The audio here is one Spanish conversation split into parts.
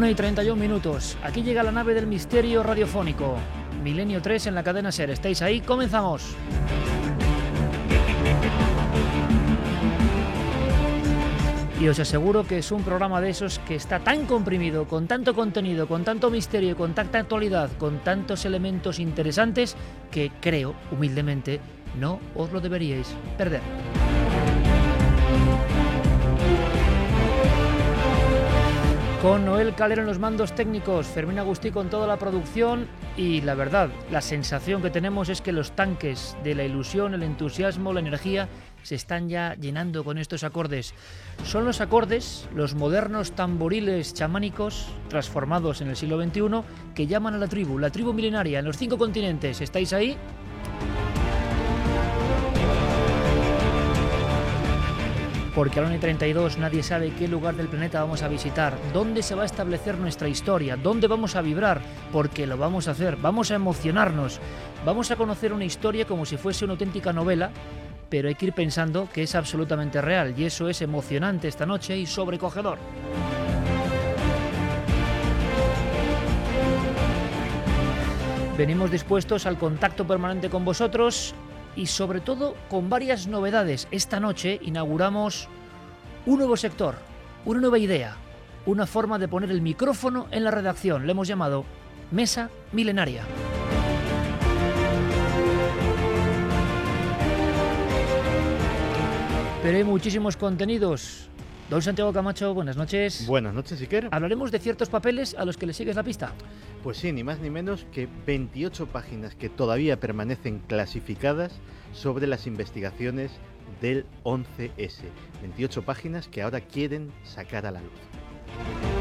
Una y 31 minutos. Aquí llega la nave del misterio radiofónico. Milenio 3 en la cadena Ser. ¿Estáis ahí? Comenzamos. Y os aseguro que es un programa de esos que está tan comprimido, con tanto contenido, con tanto misterio, con tanta actualidad, con tantos elementos interesantes, que creo, humildemente, no os lo deberíais perder. Con Noel Calero en los mandos técnicos, Fermín Agustí con toda la producción y la verdad, la sensación que tenemos es que los tanques de la ilusión, el entusiasmo, la energía se están ya llenando con estos acordes. Son los acordes, los modernos tamboriles chamánicos transformados en el siglo XXI que llaman a la tribu, la tribu milenaria en los cinco continentes. ¿Estáis ahí? Porque a la 32 nadie sabe qué lugar del planeta vamos a visitar, dónde se va a establecer nuestra historia, dónde vamos a vibrar, porque lo vamos a hacer, vamos a emocionarnos, vamos a conocer una historia como si fuese una auténtica novela, pero hay que ir pensando que es absolutamente real y eso es emocionante esta noche y sobrecogedor. Venimos dispuestos al contacto permanente con vosotros y sobre todo con varias novedades. Esta noche inauguramos un nuevo sector, una nueva idea, una forma de poner el micrófono en la redacción. Le hemos llamado Mesa Milenaria. Pero hay muchísimos contenidos. Don Santiago Camacho, buenas noches. Buenas noches, Iker. Hablaremos de ciertos papeles a los que le sigues la pista. Pues sí, ni más ni menos que 28 páginas que todavía permanecen clasificadas sobre las investigaciones del 11S. 28 páginas que ahora quieren sacar a la luz.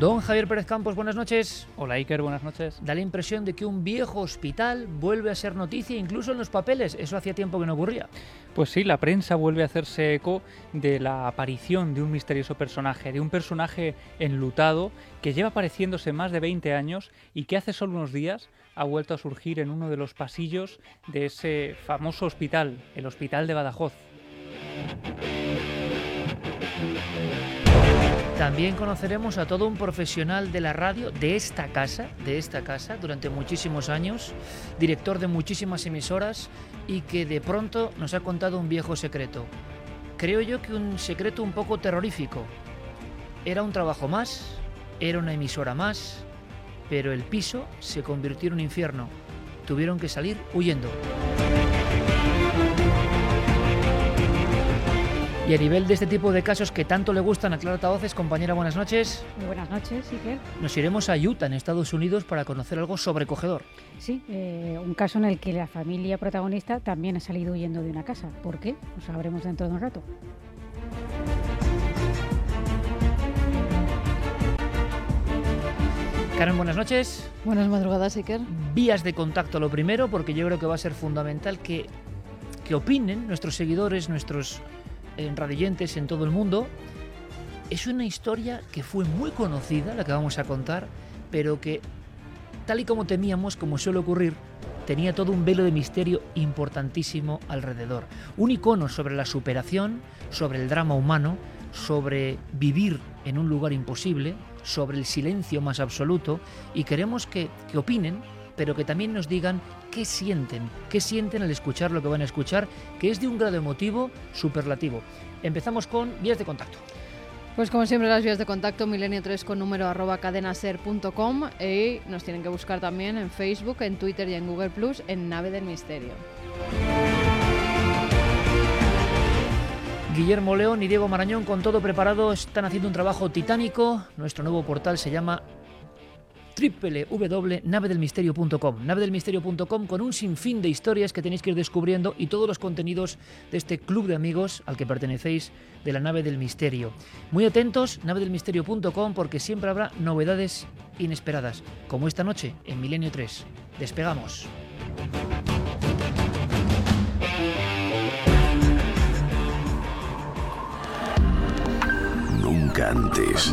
Don Javier Pérez Campos, buenas noches. Hola Iker, buenas noches. Da la impresión de que un viejo hospital vuelve a ser noticia incluso en los papeles. Eso hacía tiempo que no ocurría. Pues sí, la prensa vuelve a hacerse eco de la aparición de un misterioso personaje, de un personaje enlutado que lleva apareciéndose más de 20 años y que hace solo unos días ha vuelto a surgir en uno de los pasillos de ese famoso hospital, el Hospital de Badajoz. También conoceremos a todo un profesional de la radio de esta casa, de esta casa, durante muchísimos años, director de muchísimas emisoras y que de pronto nos ha contado un viejo secreto. Creo yo que un secreto un poco terrorífico. Era un trabajo más, era una emisora más, pero el piso se convirtió en un infierno. Tuvieron que salir huyendo. Y a nivel de este tipo de casos que tanto le gustan a Clara Tavoces, compañera, buenas noches. Muy buenas noches, Iker. Nos iremos a Utah, en Estados Unidos, para conocer algo sobrecogedor. Sí, eh, un caso en el que la familia protagonista también ha salido huyendo de una casa. ¿Por qué? Lo sabremos dentro de un rato. Karen, buenas noches. Buenas madrugadas, Iker. Vías de contacto lo primero, porque yo creo que va a ser fundamental que, que opinen nuestros seguidores, nuestros eh, radioyentes en todo el mundo. Es una historia que fue muy conocida, la que vamos a contar, pero que, tal y como temíamos, como suele ocurrir, tenía todo un velo de misterio importantísimo alrededor. Un icono sobre la superación, sobre el drama humano, sobre vivir en un lugar imposible, sobre el silencio más absoluto, y queremos que, que opinen, pero que también nos digan qué sienten, qué sienten al escuchar lo que van a escuchar, que es de un grado emotivo superlativo. Empezamos con vías de contacto. Pues como siempre las vías de contacto milenio3 con número arroba cadenaser.com y nos tienen que buscar también en Facebook, en Twitter y en Google Plus en Nave del Misterio. Guillermo León y Diego Marañón con todo preparado están haciendo un trabajo titánico. Nuestro nuevo portal se llama www.navedelmisterio.com navedelmisterio.com con un sinfín de historias que tenéis que ir descubriendo y todos los contenidos de este club de amigos al que pertenecéis de la nave del misterio. Muy atentos, navedelmisterio.com porque siempre habrá novedades inesperadas, como esta noche en Milenio 3. Despegamos. Nunca antes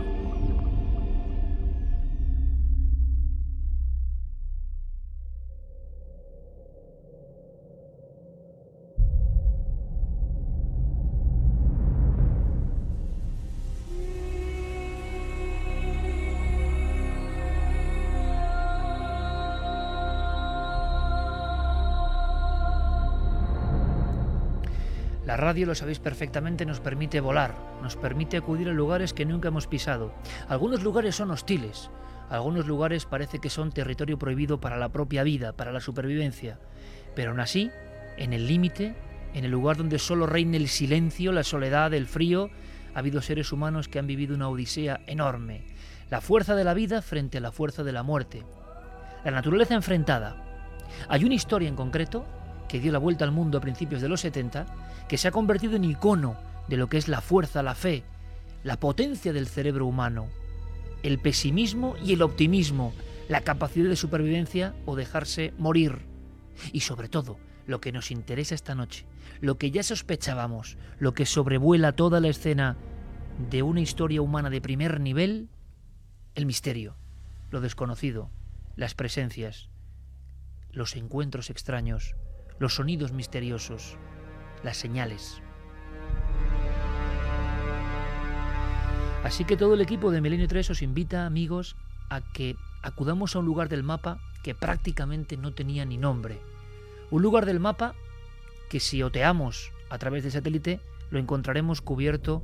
Radio, lo sabéis perfectamente, nos permite volar, nos permite acudir a lugares que nunca hemos pisado. Algunos lugares son hostiles, algunos lugares parece que son territorio prohibido para la propia vida, para la supervivencia. Pero aún así, en el límite, en el lugar donde solo reina el silencio, la soledad, el frío, ha habido seres humanos que han vivido una odisea enorme. La fuerza de la vida frente a la fuerza de la muerte. La naturaleza enfrentada. Hay una historia en concreto que dio la vuelta al mundo a principios de los 70 que se ha convertido en icono de lo que es la fuerza, la fe, la potencia del cerebro humano, el pesimismo y el optimismo, la capacidad de supervivencia o dejarse morir. Y sobre todo, lo que nos interesa esta noche, lo que ya sospechábamos, lo que sobrevuela toda la escena de una historia humana de primer nivel, el misterio, lo desconocido, las presencias, los encuentros extraños, los sonidos misteriosos las señales. Así que todo el equipo de Milenio 3 os invita, amigos, a que acudamos a un lugar del mapa que prácticamente no tenía ni nombre. Un lugar del mapa que si oteamos a través del satélite lo encontraremos cubierto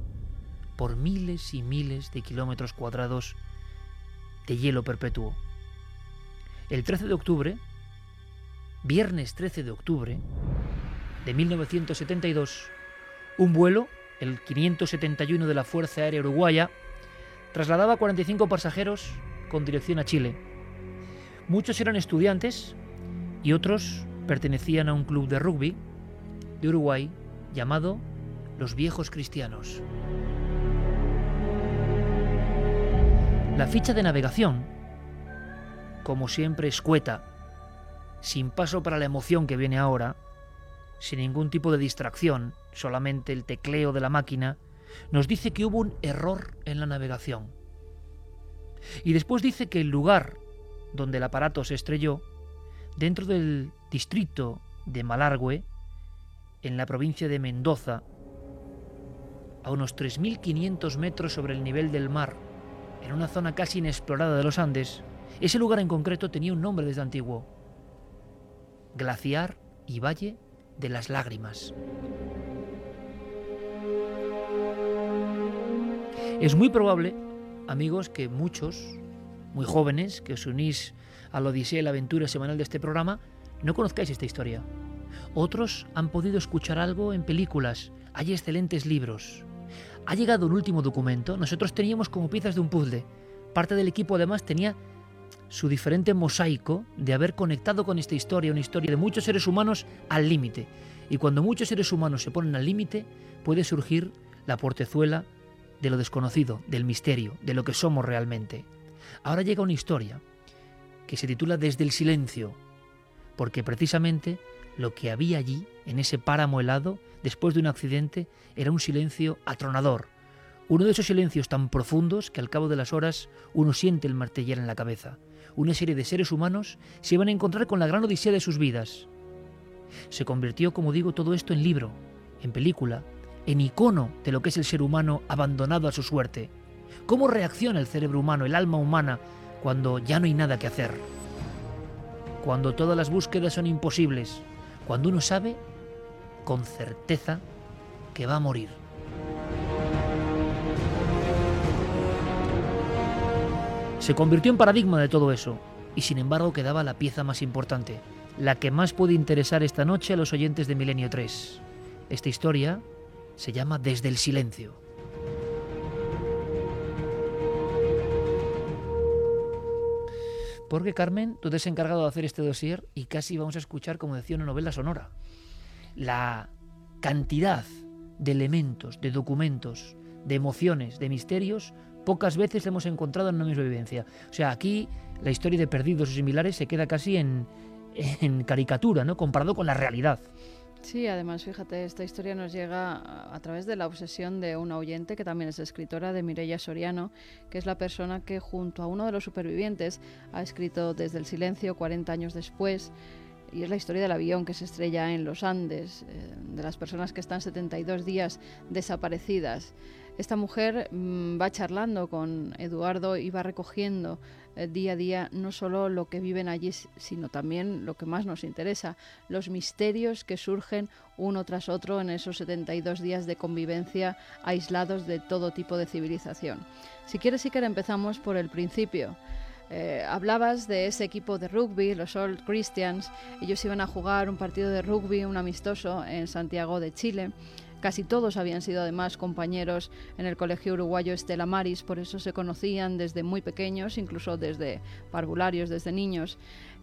por miles y miles de kilómetros cuadrados de hielo perpetuo. El 13 de octubre, viernes 13 de octubre, de 1972, un vuelo, el 571 de la Fuerza Aérea Uruguaya, trasladaba a 45 pasajeros con dirección a Chile. Muchos eran estudiantes y otros pertenecían a un club de rugby de Uruguay llamado Los Viejos Cristianos. La ficha de navegación, como siempre escueta, sin paso para la emoción que viene ahora, sin ningún tipo de distracción, solamente el tecleo de la máquina, nos dice que hubo un error en la navegación. Y después dice que el lugar donde el aparato se estrelló, dentro del distrito de Malargüe, en la provincia de Mendoza, a unos 3.500 metros sobre el nivel del mar, en una zona casi inexplorada de los Andes, ese lugar en concreto tenía un nombre desde antiguo, Glaciar y Valle de las lágrimas. Es muy probable, amigos, que muchos, muy jóvenes, que os unís a la Odisea y la aventura semanal de este programa, no conozcáis esta historia. Otros han podido escuchar algo en películas, hay excelentes libros. Ha llegado el último documento, nosotros teníamos como piezas de un puzzle. Parte del equipo además tenía su diferente mosaico de haber conectado con esta historia, una historia de muchos seres humanos al límite. Y cuando muchos seres humanos se ponen al límite, puede surgir la portezuela de lo desconocido, del misterio, de lo que somos realmente. Ahora llega una historia que se titula Desde el silencio, porque precisamente lo que había allí, en ese páramo helado, después de un accidente, era un silencio atronador, uno de esos silencios tan profundos que al cabo de las horas uno siente el martillar en la cabeza. Una serie de seres humanos se iban a encontrar con la gran odisea de sus vidas. Se convirtió, como digo, todo esto en libro, en película, en icono de lo que es el ser humano abandonado a su suerte. ¿Cómo reacciona el cerebro humano, el alma humana, cuando ya no hay nada que hacer? Cuando todas las búsquedas son imposibles, cuando uno sabe con certeza que va a morir. Se convirtió en paradigma de todo eso, y sin embargo quedaba la pieza más importante, la que más puede interesar esta noche a los oyentes de Milenio 3. Esta historia se llama Desde el Silencio. Porque Carmen, tú te has encargado de hacer este dossier y casi vamos a escuchar, como decía, una novela sonora. La cantidad de elementos, de documentos, de emociones, de misterios, pocas veces hemos encontrado en una misma vivencia. O sea, aquí la historia de perdidos o similares se queda casi en, en caricatura, ¿no? Comparado con la realidad. Sí, además, fíjate, esta historia nos llega a través de la obsesión de una oyente que también es escritora de Mireia Soriano, que es la persona que junto a uno de los supervivientes ha escrito Desde el silencio 40 años después y es la historia del avión que se estrella en los Andes, eh, de las personas que están 72 días desaparecidas. Esta mujer mm, va charlando con Eduardo y va recogiendo eh, día a día no solo lo que viven allí, sino también lo que más nos interesa, los misterios que surgen uno tras otro en esos 72 días de convivencia aislados de todo tipo de civilización. Si quieres, que empezamos por el principio. Eh, hablabas de ese equipo de rugby, los Old Christians. Ellos iban a jugar un partido de rugby, un amistoso, en Santiago de Chile. Casi todos habían sido además compañeros en el colegio uruguayo Estela Maris, por eso se conocían desde muy pequeños, incluso desde parvularios, desde niños.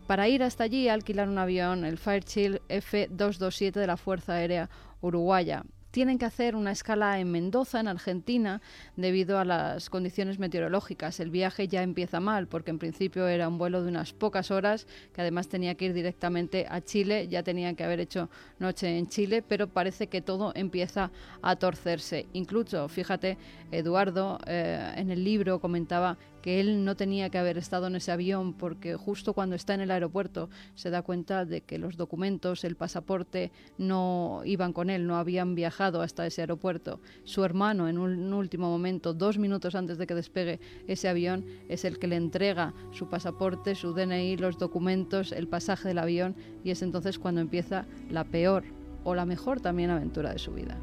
Para ir hasta allí alquilar un avión, el Fairchild F-227 de la Fuerza Aérea Uruguaya tienen que hacer una escala en Mendoza, en Argentina, debido a las condiciones meteorológicas. El viaje ya empieza mal, porque en principio era un vuelo de unas pocas horas, que además tenía que ir directamente a Chile, ya tenían que haber hecho noche en Chile, pero parece que todo empieza a torcerse. Incluso, fíjate, Eduardo eh, en el libro comentaba que él no tenía que haber estado en ese avión porque justo cuando está en el aeropuerto se da cuenta de que los documentos, el pasaporte no iban con él, no habían viajado hasta ese aeropuerto. Su hermano en un último momento, dos minutos antes de que despegue ese avión, es el que le entrega su pasaporte, su DNI, los documentos, el pasaje del avión y es entonces cuando empieza la peor o la mejor también aventura de su vida.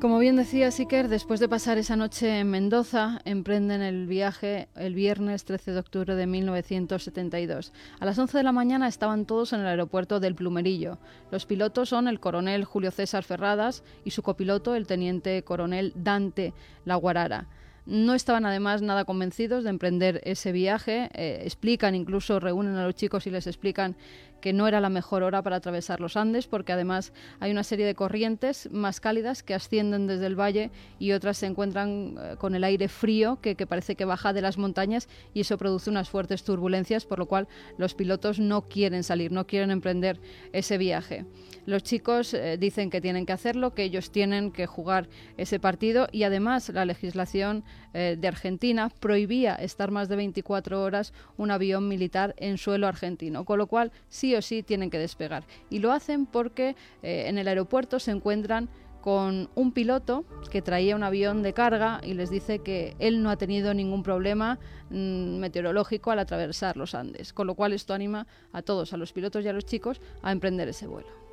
Como bien decía Siker, después de pasar esa noche en Mendoza, emprenden el viaje el viernes 13 de octubre de 1972. A las 11 de la mañana estaban todos en el aeropuerto del Plumerillo. Los pilotos son el coronel Julio César Ferradas y su copiloto, el teniente coronel Dante Laguarara. No estaban además nada convencidos de emprender ese viaje. Eh, explican, incluso reúnen a los chicos y les explican que no era la mejor hora para atravesar los Andes, porque además hay una serie de corrientes más cálidas que ascienden desde el valle y otras se encuentran eh, con el aire frío que, parece que baja de las montañas y eso produce unas fuertes turbulencias, por lo cual los pilotos no quieren salir, no quieren emprender ese viaje. Los chicos eh, dicen que tienen que hacerlo, que ellos tienen que jugar ese partido y además la legislación eh, de Argentina prohibía estar más de 24 horas un avión militar en suelo argentino, con lo cual sí sí o sí tienen que despegar. Y lo hacen porque eh, en el aeropuerto se encuentran con un piloto que traía un avión de carga y les dice que él no ha tenido ningún problema mm, meteorológico al atravesar los Andes, con lo cual esto anima a todos, a los pilotos y a los chicos, a emprender ese vuelo.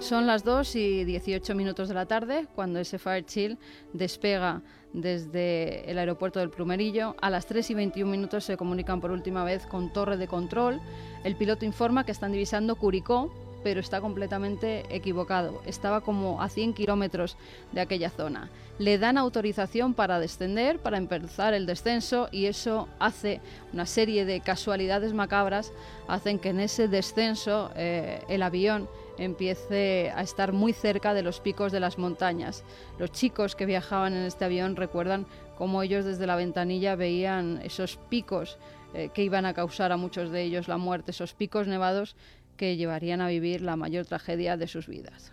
Son las 2 y 18 minutos de la tarde cuando ese Chill despega desde el aeropuerto del Plumerillo. A las 3 y 21 minutos se comunican por última vez con torre de control. El piloto informa que están divisando Curicó, pero está completamente equivocado. Estaba como a 100 kilómetros de aquella zona. Le dan autorización para descender, para empezar el descenso y eso hace una serie de casualidades macabras, hacen que en ese descenso eh, el avión empiece a estar muy cerca de los picos de las montañas. Los chicos que viajaban en este avión recuerdan cómo ellos desde la ventanilla veían esos picos eh, que iban a causar a muchos de ellos la muerte, esos picos nevados que llevarían a vivir la mayor tragedia de sus vidas.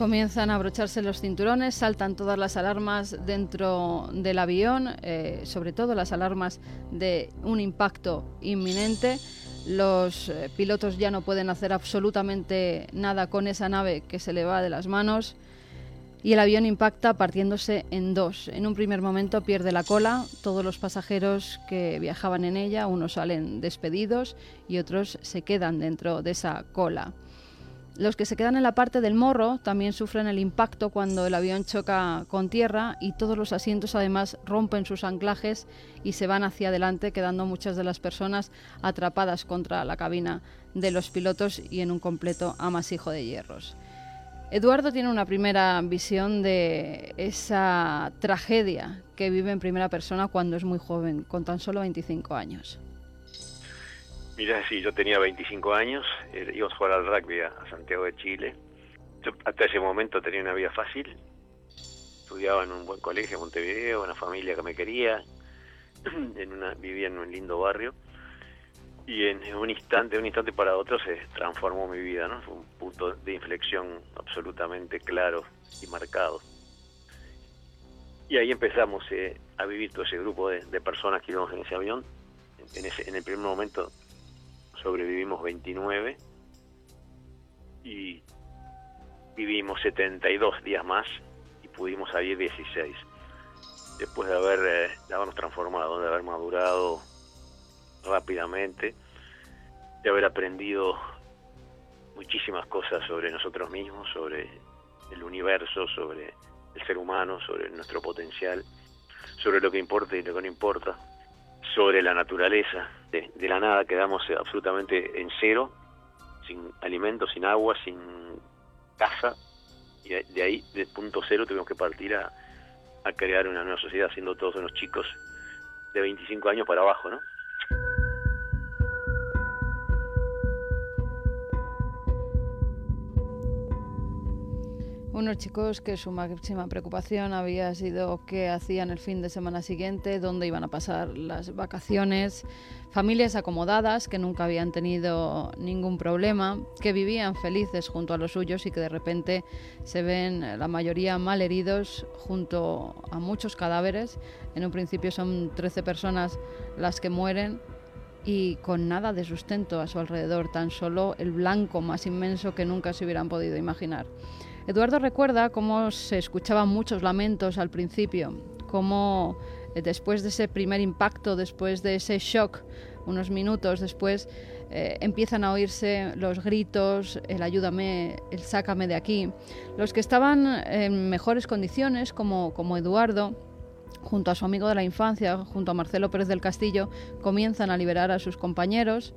Comienzan a abrocharse los cinturones, saltan todas las alarmas dentro del avión, eh, sobre todo las alarmas de un impacto inminente. Los eh, pilotos ya no pueden hacer absolutamente nada con esa nave que se le va de las manos y el avión impacta partiéndose en dos. En un primer momento pierde la cola, todos los pasajeros que viajaban en ella, unos salen despedidos y otros se quedan dentro de esa cola. Los que se quedan en la parte del morro también sufren el impacto cuando el avión choca con tierra y todos los asientos además rompen sus anclajes y se van hacia adelante, quedando muchas de las personas atrapadas contra la cabina de los pilotos y en un completo amasijo de hierros. Eduardo tiene una primera visión de esa tragedia que vive en primera persona cuando es muy joven, con tan solo 25 años. Mira, sí, yo tenía 25 años, eh, íbamos a jugar al rugby a, Santiago de Chile. Yo hasta ese momento tenía una vida fácil. Estudiaba en un buen colegio en Montevideo, una familia que me quería, en una, vivía en un lindo barrio. Y en un instante, un instante para otro se transformó mi vida, ¿no? Fue un punto de inflexión absolutamente claro y marcado. Y ahí empezamos eh, a vivir todo ese grupo de, personas que íbamos en ese avión. En el primer momento sobrevivimos 29 y vivimos 72 días más y pudimos salir 16. Después de, haber, eh, habernos transformado, de haber madurado rápidamente, de haber aprendido muchísimas cosas sobre nosotros mismos, sobre el universo, sobre el ser humano, sobre nuestro potencial, sobre lo que importa y lo que no importa, sobre la naturaleza. De, la nada quedamos absolutamente en cero, sin alimentos, sin agua, sin casa, y de, ahí, de punto cero, tuvimos que partir a, a crear una nueva sociedad, siendo todos unos chicos de 25 años para abajo, ¿no? Unos chicos que su máxima preocupación había sido qué hacían el fin de semana siguiente, dónde iban a pasar las vacaciones, familias acomodadas que nunca habían tenido ningún problema, que vivían felices junto a los suyos y que de repente se ven la mayoría mal heridos junto a muchos cadáveres. En un principio son 13 personas las que mueren y con nada de sustento a su alrededor, tan solo el blanco más inmenso que nunca se hubieran podido imaginar. Eduardo recuerda cómo se escuchaban muchos lamentos al principio, cómo eh, después de ese primer impacto, después de ese shock, unos minutos después, eh, empiezan a oírse los gritos, el ayúdame, el sácame de aquí. Los que estaban en mejores condiciones, como, como Eduardo, junto a su amigo de la infancia, junto a Marcelo Pérez del Castillo, comienzan a liberar a sus compañeros.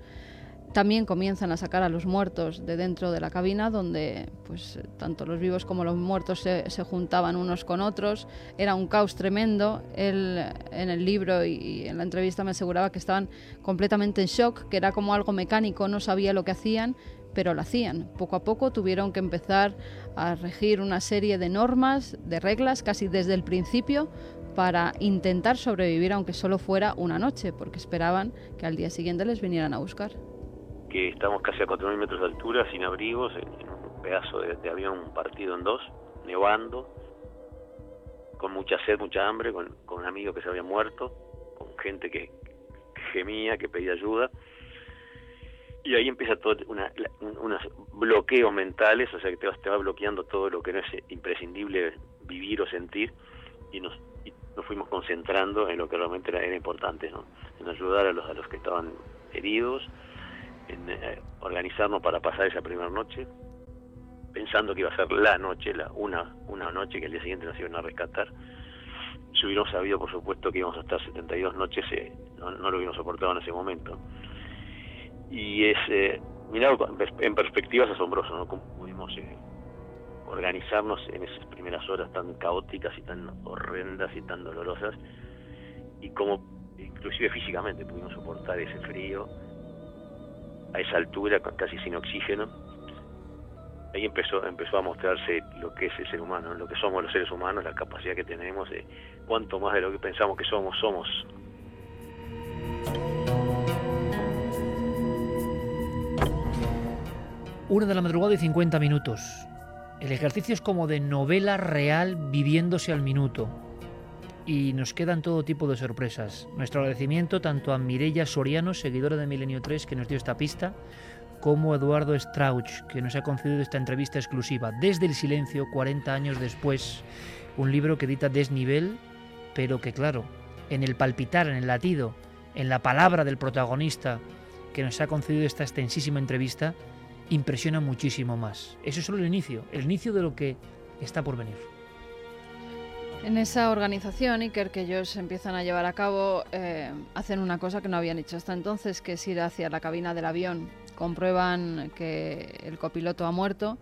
También comienzan a sacar a los muertos de dentro de la cabina, donde pues tanto los vivos como los muertos se, juntaban unos con otros. Era un caos tremendo. Él en el libro y en la entrevista me aseguraba que estaban completamente en shock, que era como algo mecánico, no sabía lo que hacían, pero lo hacían. Poco a poco tuvieron que empezar a regir una serie de normas, de reglas, casi desde el principio, para intentar sobrevivir, aunque solo fuera una noche, porque esperaban que al día siguiente les vinieran a buscar que estamos casi a 4.000 metros de altura, sin abrigos, en, un pedazo de, avión partido en dos, nevando, con mucha sed, mucha hambre, con, un amigo que se había muerto, con gente que, gemía, que pedía ayuda. y ahí empieza todo unos bloqueos mentales, o sea que te, te va bloqueando todo lo que no es imprescindible vivir o sentir y nos, nos fuimos concentrando en lo que realmente era, era importante, ¿no? en ayudar a los, a los que estaban heridos, en eh, organizarnos para pasar esa primera noche, pensando que iba a ser la noche, la, una, una noche que al día siguiente nos iban a rescatar. Si hubiéramos sabido, por supuesto, que íbamos a estar 72 noches, eh, no, no, lo hubiéramos soportado en ese momento. Y es, eh, en perspectiva, es asombroso, ¿no? Cómo pudimos eh, organizarnos en esas primeras horas tan caóticas y tan horrendas y tan dolorosas, y cómo, inclusive físicamente, pudimos soportar ese frío a esa altura, casi sin oxígeno, ahí empezó empezó a mostrarse lo que es el ser humano, lo que somos los seres humanos, la capacidad que tenemos de cuánto más de lo que pensamos que somos, somos. Una de la madrugada y 50 minutos. El ejercicio es como de novela real viviéndose al minuto. Y nos quedan todo tipo de sorpresas. Nuestro agradecimiento tanto a Mirella Soriano, seguidora de Milenio 3, que nos dio esta pista, como Eduardo Strauch, que nos ha concedido esta entrevista exclusiva. Desde el silencio, 40 años después, un libro que edita Desnivel, pero que claro, en el palpitar, en el latido, en la palabra del protagonista que nos ha concedido esta extensísima entrevista, impresiona muchísimo más. Eso es solo el inicio, el inicio de lo que está por venir. En esa organización, Iker, que ellos empiezan a llevar a cabo, eh, hacen una cosa que no habían hecho hasta entonces, que es ir hacia la cabina del avión. Comprueban que el copiloto ha muerto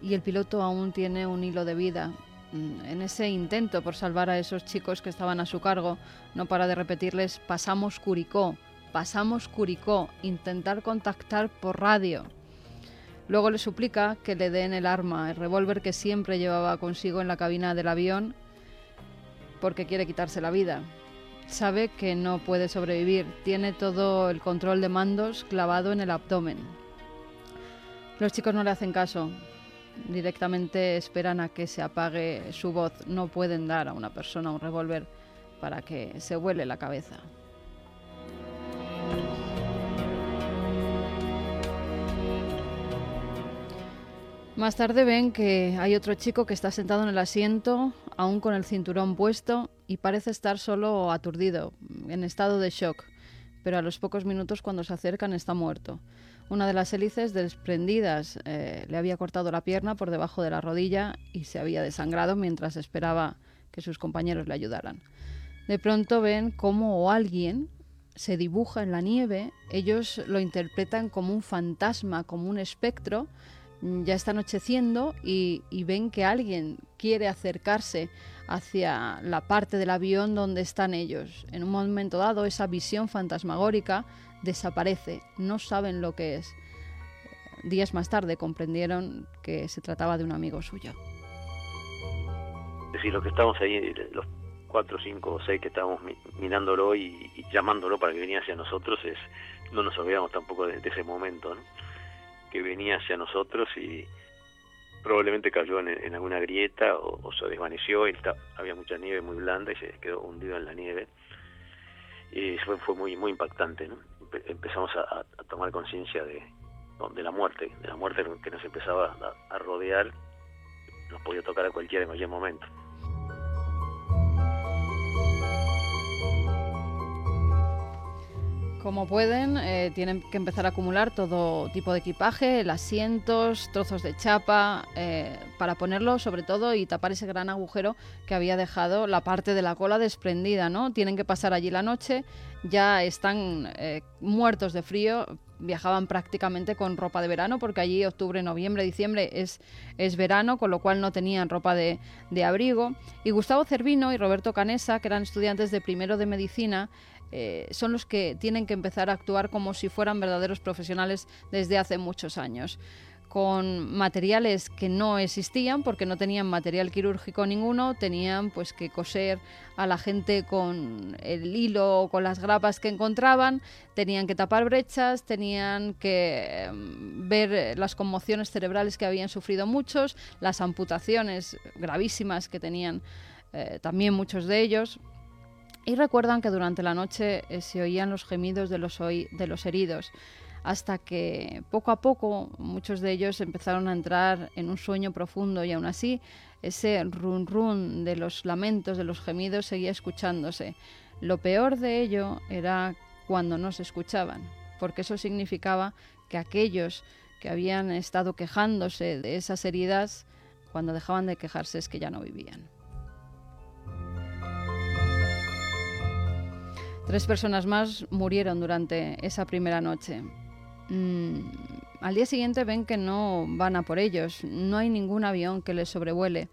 y el piloto aún tiene un hilo de vida. Mm, en ese intento por salvar a esos chicos que estaban a su cargo, no para de repetirles, pasamos Curicó, pasamos Curicó, intentar contactar por radio. Luego le suplica que le den el arma, el revólver que siempre llevaba consigo en la cabina del avión porque quiere quitarse la vida. Sabe que no puede sobrevivir, tiene todo el control de mandos clavado en el abdomen. Los chicos no le hacen caso, directamente esperan a que se apague su voz, no pueden dar a una persona un revólver para que se vuele la cabeza. Más tarde ven que hay otro chico que está sentado en el asiento, aún con el cinturón puesto, y parece estar solo aturdido, en estado de shock. Pero a los pocos minutos cuando se acercan está muerto. Una de las hélices desprendidas eh, le había cortado la pierna por debajo de la rodilla y se había desangrado mientras esperaba que sus compañeros le ayudaran. De pronto ven cómo alguien se dibuja en la nieve, ellos lo interpretan como un fantasma, como un espectro, ya está anocheciendo y, ven que alguien quiere acercarse hacia la parte del avión donde están ellos. En un momento dado, esa visión fantasmagórica desaparece, no saben lo que es. Días más tarde comprendieron que se trataba de un amigo suyo. Es decir, los que estamos ahí, los cuatro, cinco o seis que estábamos mirándolo y, llamándolo para que viniera hacia nosotros, es no nos olvidamos tampoco de, de ese momento. ¿no? Venía hacia nosotros y probablemente cayó en, alguna grieta o, se desvaneció. Y había mucha nieve muy blanda y se quedó hundido en la nieve. Y fue, fue muy muy impactante ¿no? empezamos a, tomar conciencia de, de la muerte de la muerte que nos empezaba a, a rodear. Nos podía tocar a cualquiera en cualquier momento Como pueden, eh, tienen que empezar a acumular todo tipo de equipaje, el asientos, trozos de chapa, eh, para ponerlo sobre todo y tapar ese gran agujero que había dejado la parte de la cola desprendida, ¿no? Tienen que pasar allí la noche, ya están eh, muertos de frío, viajaban prácticamente con ropa de verano, porque allí octubre, noviembre, diciembre es, es verano, con lo cual no tenían ropa de, de abrigo. Y Gustavo Cervino y Roberto Canesa, que eran estudiantes de primero de medicina, eh, son los que tienen que empezar a actuar como si fueran verdaderos profesionales desde hace muchos años con materiales que no existían porque no tenían material quirúrgico ninguno, tenían pues que coser a la gente con el hilo o con las grapas que encontraban, tenían que tapar brechas, tenían que em, ver las conmociones cerebrales que habían sufrido muchos, las amputaciones gravísimas que tenían eh, también muchos de ellos. Y recuerdan que durante la noche eh, se oían los gemidos de los, de los heridos. hasta que poco a poco muchos de ellos empezaron a entrar en un sueño profundo y aún así ese run run de los lamentos, de los gemidos seguía escuchándose. Lo peor de ello era cuando no se escuchaban, porque eso significaba que aquellos que habían estado quejándose de esas heridas, cuando dejaban de quejarse es que ya no vivían. Tres personas más murieron durante esa primera noche. Mm, al día siguiente ven que no van a por ellos, no hay ningún avión que les sobrevuele.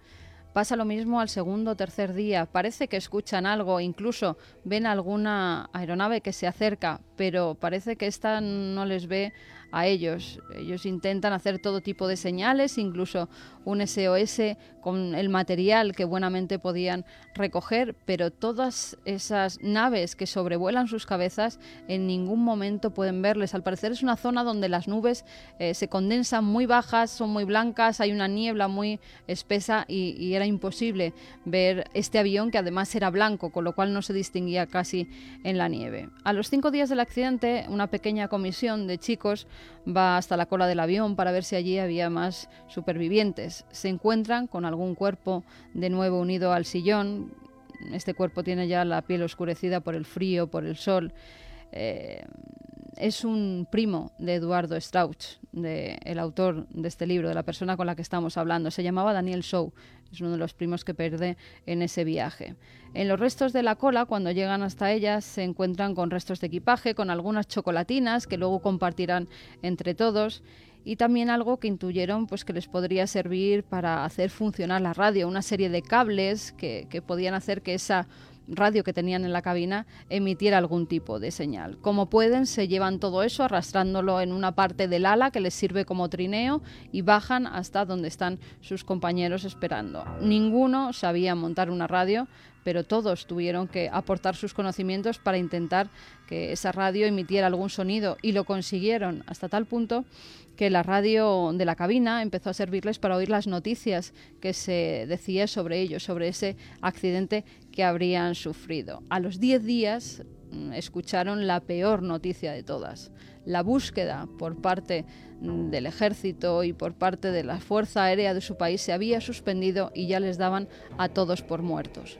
Pasa lo mismo al segundo o tercer día. Parece que escuchan algo, incluso ven alguna aeronave que se acerca, pero parece que esta no les ve a ellos. Ellos intentan hacer todo tipo de señales, incluso un SOS con el material que buenamente podían recoger, pero todas esas naves que sobrevuelan sus cabezas en ningún momento pueden verles. Al parecer es una zona donde las nubes eh, se condensan muy bajas, son muy blancas, hay una niebla muy espesa y, y era imposible ver este avión que además era blanco, con lo cual no se distinguía casi en la nieve. A los cinco días del accidente, una pequeña comisión de chicos va hasta la cola del avión para ver si allí había más supervivientes. Se encuentran con algún cuerpo de nuevo unido al sillón. Este cuerpo tiene ya la piel oscurecida por el frío, por el sol. Eh, es un primo de Eduardo Strauch, el autor de este libro, de la persona con la que estamos hablando. Se llamaba Daniel Shaw, es uno de los primos que pierde en ese viaje. En los restos de la cola, cuando llegan hasta ellas, se encuentran con restos de equipaje, con algunas chocolatinas que luego compartirán entre todos y también algo que intuyeron pues que les podría servir para hacer funcionar la radio, una serie de cables que, que podían hacer que esa radio que tenían en la cabina emitiera algún tipo de señal. Como pueden, se llevan todo eso arrastrándolo en una parte del ala que les sirve como trineo y bajan hasta donde están sus compañeros esperando. Ninguno sabía montar una radio, pero todos tuvieron que aportar sus conocimientos para intentar que esa radio emitiera algún sonido y lo consiguieron hasta tal punto que la radio de la cabina empezó a servirles para oír las noticias que se decía sobre ellos, sobre ese accidente que habrían sufrido. A los 10 días mm, escucharon la peor noticia de todas. La búsqueda por parte mm, del ejército y por parte de la Fuerza Aérea de su país se había suspendido y ya les daban a todos por muertos.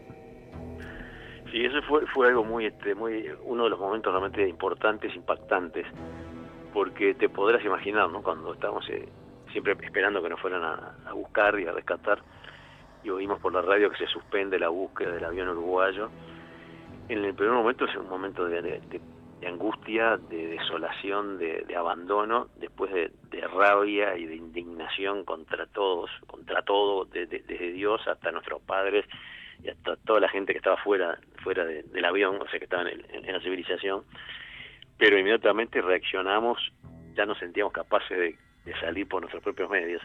Sí, eso fue, fue algo muy, este, muy, uno de los momentos realmente importantes, impactantes porque te podrás imaginar, ¿no? Cuando estábamos eh, siempre esperando que nos fueran a, buscar y a rescatar, y oímos por la radio que se suspende la búsqueda del avión uruguayo, en el primer momento es un momento de, angustia, de desolación, de, abandono, después de, rabia y de indignación contra todos, contra todo, desde Dios hasta nuestros padres y hasta toda la gente que estaba fuera, fuera del avión, o sea, que estaba en la civilización pero inmediatamente reaccionamos, ya nos sentíamos capaces de, salir por nuestros propios medios.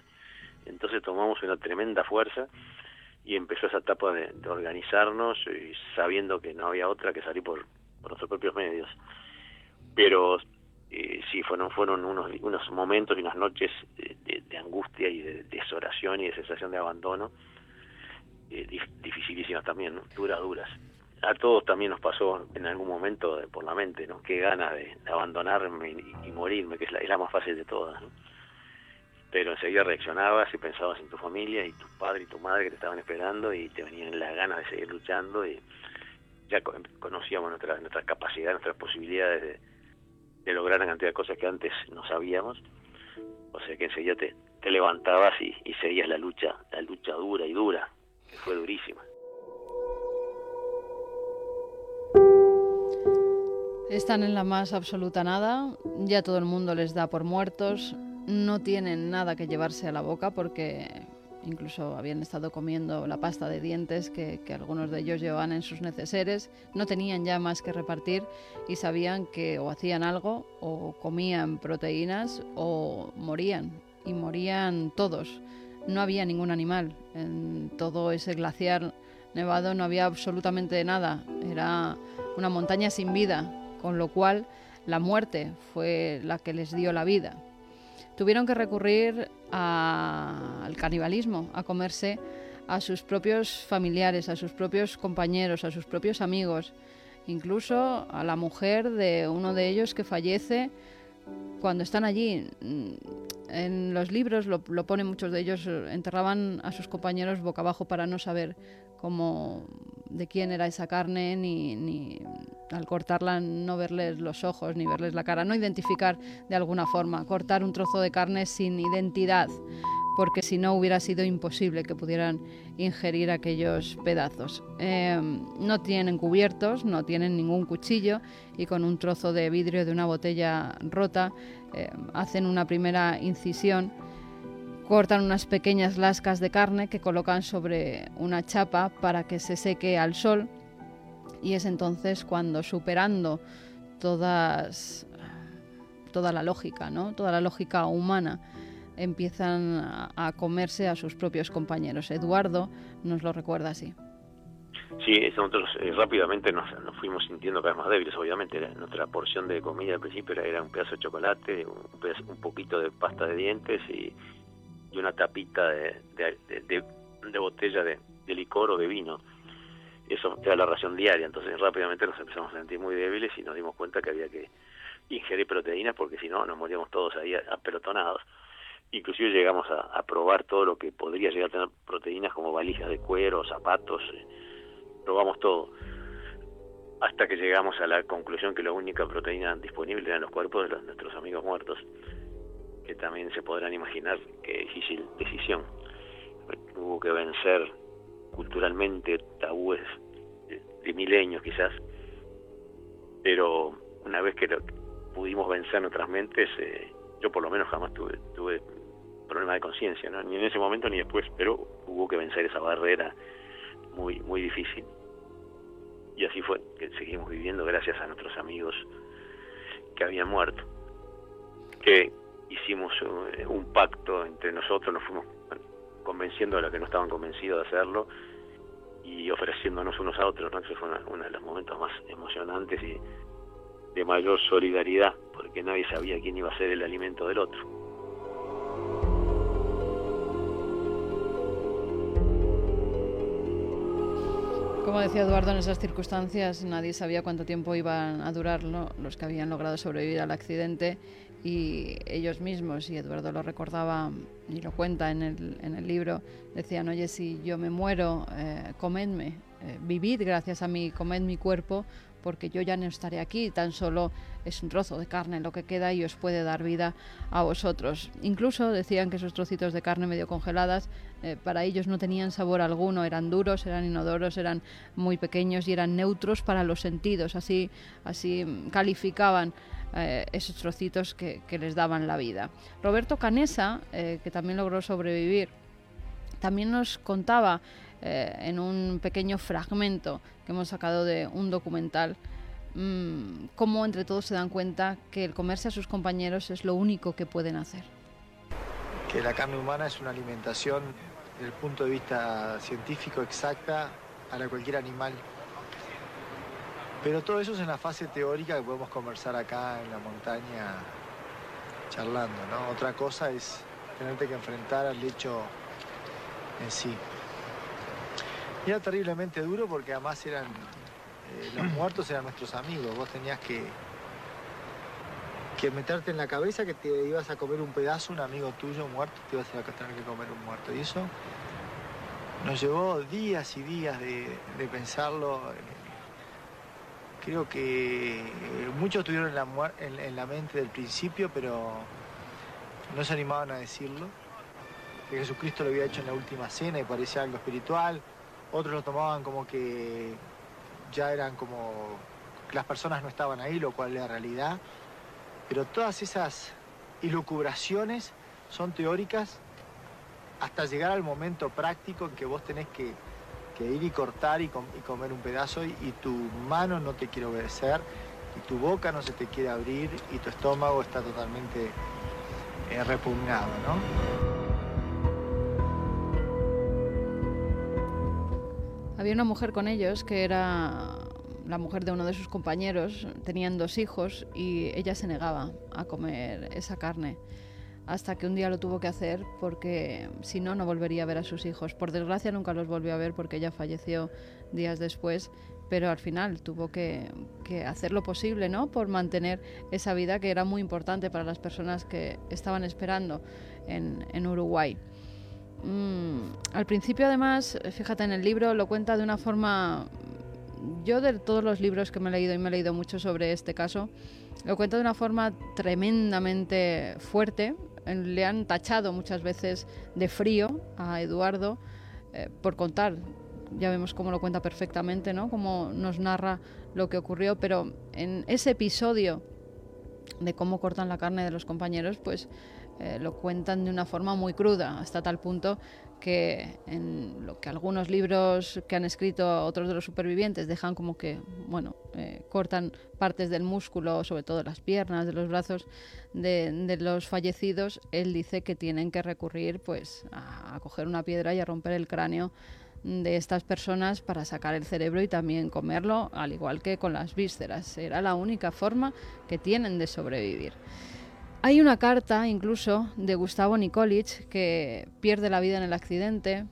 Entonces tomamos una tremenda fuerza y empezó esa etapa de, organizarnos y sabiendo que no había otra que salir por, nuestros propios medios. Pero eh, sí, fueron, fueron unos, unos momentos y unas noches de, angustia y de desolación y de sensación de abandono eh, dificilísimas también, duras, duras a todos también nos pasó en algún momento por la mente, ¿no? Qué ganas de, abandonarme y, morirme, que es la, la, más fácil de todas, ¿no? Pero enseguida reaccionabas y pensabas en tu familia y tu padre y tu madre que te estaban esperando y te venían las ganas de seguir luchando y ya conocíamos nuestra, nuestra capacidad, nuestras posibilidades de, lograr una cantidad de cosas que antes no sabíamos. O sea que enseguida te, te levantabas y seguías la lucha, la lucha dura y dura, que fue durísima. Están en la más absoluta nada, ya todo el mundo les da por muertos, no tienen nada que llevarse a la boca porque incluso habían estado comiendo la pasta de dientes que, algunos de ellos llevaban en sus neceseres, no tenían ya más que repartir y sabían que o hacían algo o comían proteínas o morían y morían todos. No había ningún animal en todo ese glaciar nevado, no había absolutamente nada, era una montaña sin vida con lo cual la muerte fue la que les dio la vida. Tuvieron que recurrir al canibalismo, a comerse a sus propios familiares, a sus propios compañeros, a sus propios amigos, incluso a la mujer de uno de ellos que fallece cuando están allí, mm, en los libros lo, lo ponen muchos de ellos, eh, enterraban a sus compañeros boca abajo para no saber cómo, de quién era esa carne, ni, al cortarla no verles los ojos, ni verles la cara, no identificar de alguna forma, cortar un trozo de carne sin identidad porque si no hubiera sido imposible que pudieran ingerir aquellos pedazos. Em, no tienen cubiertos, no tienen ningún cuchillo y con un trozo de vidrio de una botella rota em, hacen una primera incisión, cortan unas pequeñas lascas de carne que colocan sobre una chapa para que se seque al sol y es entonces cuando superando todas toda la lógica, ¿no? toda la lógica humana, empiezan a, comerse a sus propios compañeros. Eduardo nos lo recuerda así. Sí, nosotros eh, rápidamente nos, fuimos sintiendo cada vez más débiles, obviamente. nuestra porción de comida al principio era, un pedazo de chocolate, un, poquito de pasta de dientes y, una tapita de, de, botella de, licor o de vino. Eso era la ración diaria, entonces rápidamente nos empezamos a sentir muy débiles y nos dimos cuenta que había que ingerir proteínas porque si no nos moríamos todos ahí apelotonados inclusive llegamos a, probar todo lo que podría llegar a tener proteínas como valijas de cuero, zapatos, eh, probamos todo, hasta que llegamos a la conclusión que la única proteína disponible eran los cuerpos de nuestros amigos muertos, que también se podrán imaginar qué difícil decisión. Hubo que vencer culturalmente tabúes de, milenios quizás, pero una vez que pudimos vencer nuestras mentes, eh, yo por lo menos jamás tuve, tuve problema de conciencia, ¿no? ni en ese momento ni después, pero hubo que vencer esa barrera muy, muy difícil. Y así fue que seguimos viviendo gracias a nuestros amigos que habían muerto, que hicimos eh, un pacto entre nosotros, nos fuimos convenciendo a los que no estaban convencidos de hacerlo y ofreciéndonos unos a otros, ¿no? Fue uno de los momentos más emocionantes y de mayor solidaridad, porque nadie sabía quién iba a ser el alimento del otro. Como decía Eduardo, en esas circunstancias nadie sabía cuánto tiempo iban a durar los que habían logrado sobrevivir al accidente y ellos mismos, y Eduardo lo recordaba y lo cuenta en el, en el libro, decían, oye, si yo me muero, eh, comedme, eh, vivid gracias a mí, comed mi cuerpo, porque yo ya no estaré aquí, tan solo es un trozo de carne lo que queda y os puede dar vida a vosotros. Incluso decían que esos trocitos de carne medio congeladas eh, para ellos no tenían sabor alguno, eran duros, eran inodoros, eran muy pequeños y eran neutros para los sentidos, así, así calificaban eh, esos trocitos que, les daban la vida. Roberto Canesa, eh, que también logró sobrevivir, también nos contaba en un pequeño fragmento que hemos sacado de un documental mmm, cómo entre todos se dan cuenta que el comerse a sus compañeros es lo único que pueden hacer. Que la carne humana es una alimentación desde el punto de vista científico exacta para cualquier animal pero todo eso es en la fase teórica que podemos conversar acá en la montaña charlando, ¿no? Otra cosa es tenerte que enfrentar al hecho en sí. Era terriblemente duro porque además eran, eh, los muertos eran nuestros amigos, vos tenías que, que meterte en la cabeza que te ibas a comer un pedazo, un amigo tuyo muerto, te ibas a tener que comer un muerto. Y eso nos llevó días y días de, pensarlo Creo que muchos tuvieron en la, en, la mente del principio, pero no se animaban a decirlo. Que Jesucristo lo había hecho en la última cena y parecía algo espiritual. Otros lo tomaban como que ya eran como que las personas no estaban ahí, lo cual era realidad. Pero todas esas ilucubraciones son teóricas hasta llegar al momento práctico en que vos tenés que ir y cortar y, comer un pedazo y, tu mano no te quiere obedecer y tu boca no se te quiere abrir y tu estómago está totalmente eh, repugnado, Había una mujer con ellos que era la mujer de uno de sus compañeros, tenían dos hijos y ella se negaba a comer esa carne hasta que un día lo tuvo que hacer porque si no, no volvería a ver a sus hijos. Por desgracia nunca los volvió a ver porque ella falleció días después, pero al final tuvo que, hacer lo posible ¿no? por mantener esa vida que era muy importante para las personas que estaban esperando en, Uruguay. Mm, al principio además, fíjate en el libro, lo cuenta de una forma... Yo de todos los libros que me he leído, y me he leído mucho sobre este caso, lo cuenta de una forma tremendamente fuerte. Le han tachado muchas veces de frío a Eduardo eh, por contar ya vemos cómo lo cuenta perfectamente, ¿no? Cómo nos narra lo que ocurrió, pero en ese episodio de cómo cortan la carne de los compañeros, pues eh, lo cuentan de una forma muy cruda, hasta tal punto que en lo que algunos libros que han escrito otros de los supervivientes dejan como que, bueno, eh, cortan partes del músculo, sobre todo las piernas, de los brazos de, los fallecidos, él dice que tienen que recurrir pues a, a coger una piedra y a romper el cráneo de estas personas para sacar el cerebro y también comerlo, al igual que con las vísceras. Era la única forma que tienen de sobrevivir. Hay una carta incluso de Gustavo Nikolic que pierde la vida en el accidente,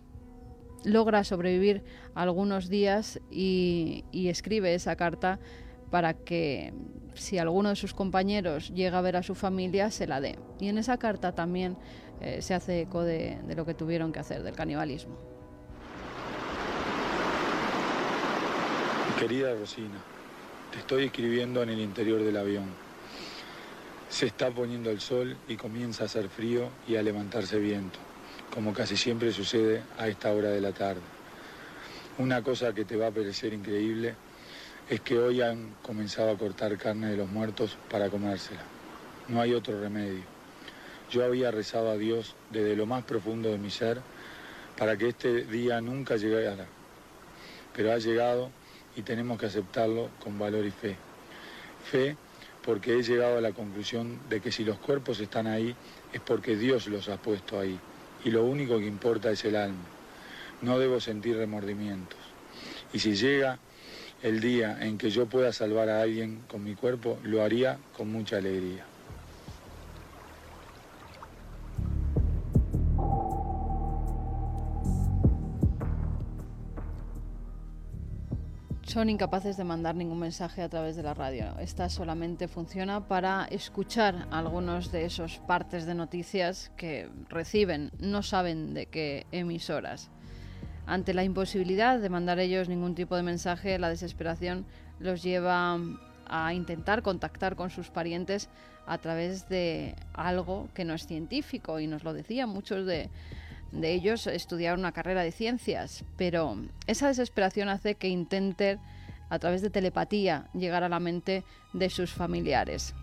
logra sobrevivir algunos días y, escribe esa carta para que si alguno de sus compañeros llega a ver a su familia, se la dé. Y en esa carta también eh, se hace eco de lo que tuvieron que hacer, del canibalismo. Querida Rosina, te estoy escribiendo en el interior del avión. Se está poniendo el sol y comienza a hacer frío y a levantarse viento, como casi siempre sucede a esta hora de la tarde. Una cosa que te va a parecer increíble es que hoy han comenzado a cortar carne de los muertos para comérsela. No hay otro remedio. Yo había rezado a Dios desde lo más profundo de mi ser para que este día nunca llegara, pero ha llegado y tenemos que aceptarlo con valor y fe. Fe porque he llegado a la conclusión de que si los cuerpos están ahí es porque Dios los ha puesto ahí y lo único que importa es el alma. No debo sentir remordimientos. Y si llega el día en que yo pueda salvar a alguien con mi cuerpo, lo haría con mucha alegría. Son incapaces de mandar ningún mensaje a través de la radio. Esta solamente funciona para escuchar algunos de esos partes de noticias que reciben, no saben de qué emisoras. Ante la imposibilidad de mandar ellos ningún tipo de mensaje, la desesperación los lleva a intentar contactar con sus parientes a través de algo que no es científico y nos lo decían muchos de de ellos estudiar una carrera de ciencias, pero esa desesperación hace que intenten, a través de telepatía, llegar a la mente de sus familiares.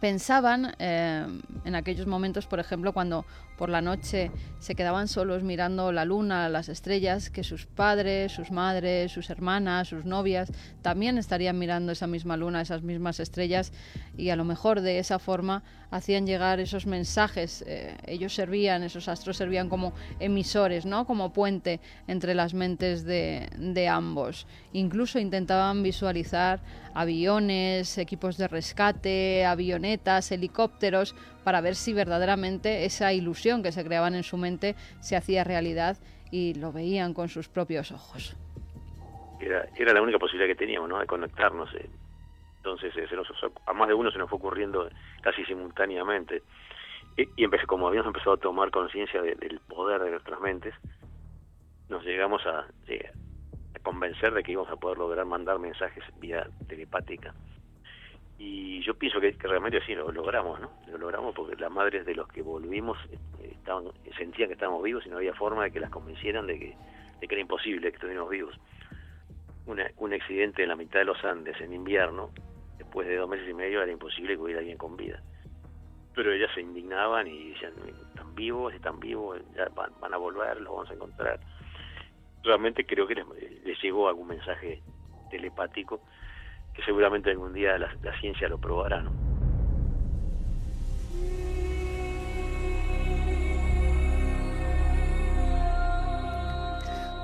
Pensaban eh, en aquellos momentos, por ejemplo, cuando por la noche se quedaban solos mirando la luna, las estrellas, que sus padres, sus madres, sus hermanas, sus novias también estarían mirando esa misma luna, esas mismas estrellas y a lo mejor de esa forma hacían llegar esos mensajes. Eh, ellos servían, esos astros servían como emisores, ¿no? como puente entre las mentes de, de ambos. Incluso intentaban visualizar aviones, equipos de rescate, avionetas, helicópteros para ver si verdaderamente esa ilusión que se creaban en su mente se hacía realidad y lo veían con sus propios ojos. Era, la única posibilidad que teníamos, ¿no? De conectarnos. Eh. Entonces, eh, a más de uno se nos fue ocurriendo casi simultáneamente. Y, empecé, como habíamos empezado a tomar conciencia del poder de nuestras mentes, nos llegamos eh, a convencer de que íbamos a poder lograr mandar mensajes vía telepática y yo pienso que, realmente sí lo logramos, ¿no? Lo logramos porque las madres de los que volvimos eh, estaban, sentían que estábamos vivos y no había forma de que las convencieran de que, de que era imposible que estuviéramos vivos. un accidente en la mitad de los Andes en invierno, después de dos meses y medio, era imposible que hubiera alguien con vida. Pero ellas se indignaban y decían, están vivos, están vivos, ya van, van a volver, los vamos a encontrar. Realmente creo que les, les llegó algún mensaje telepático seguramente algún día la, ciencia lo probará. ¿no?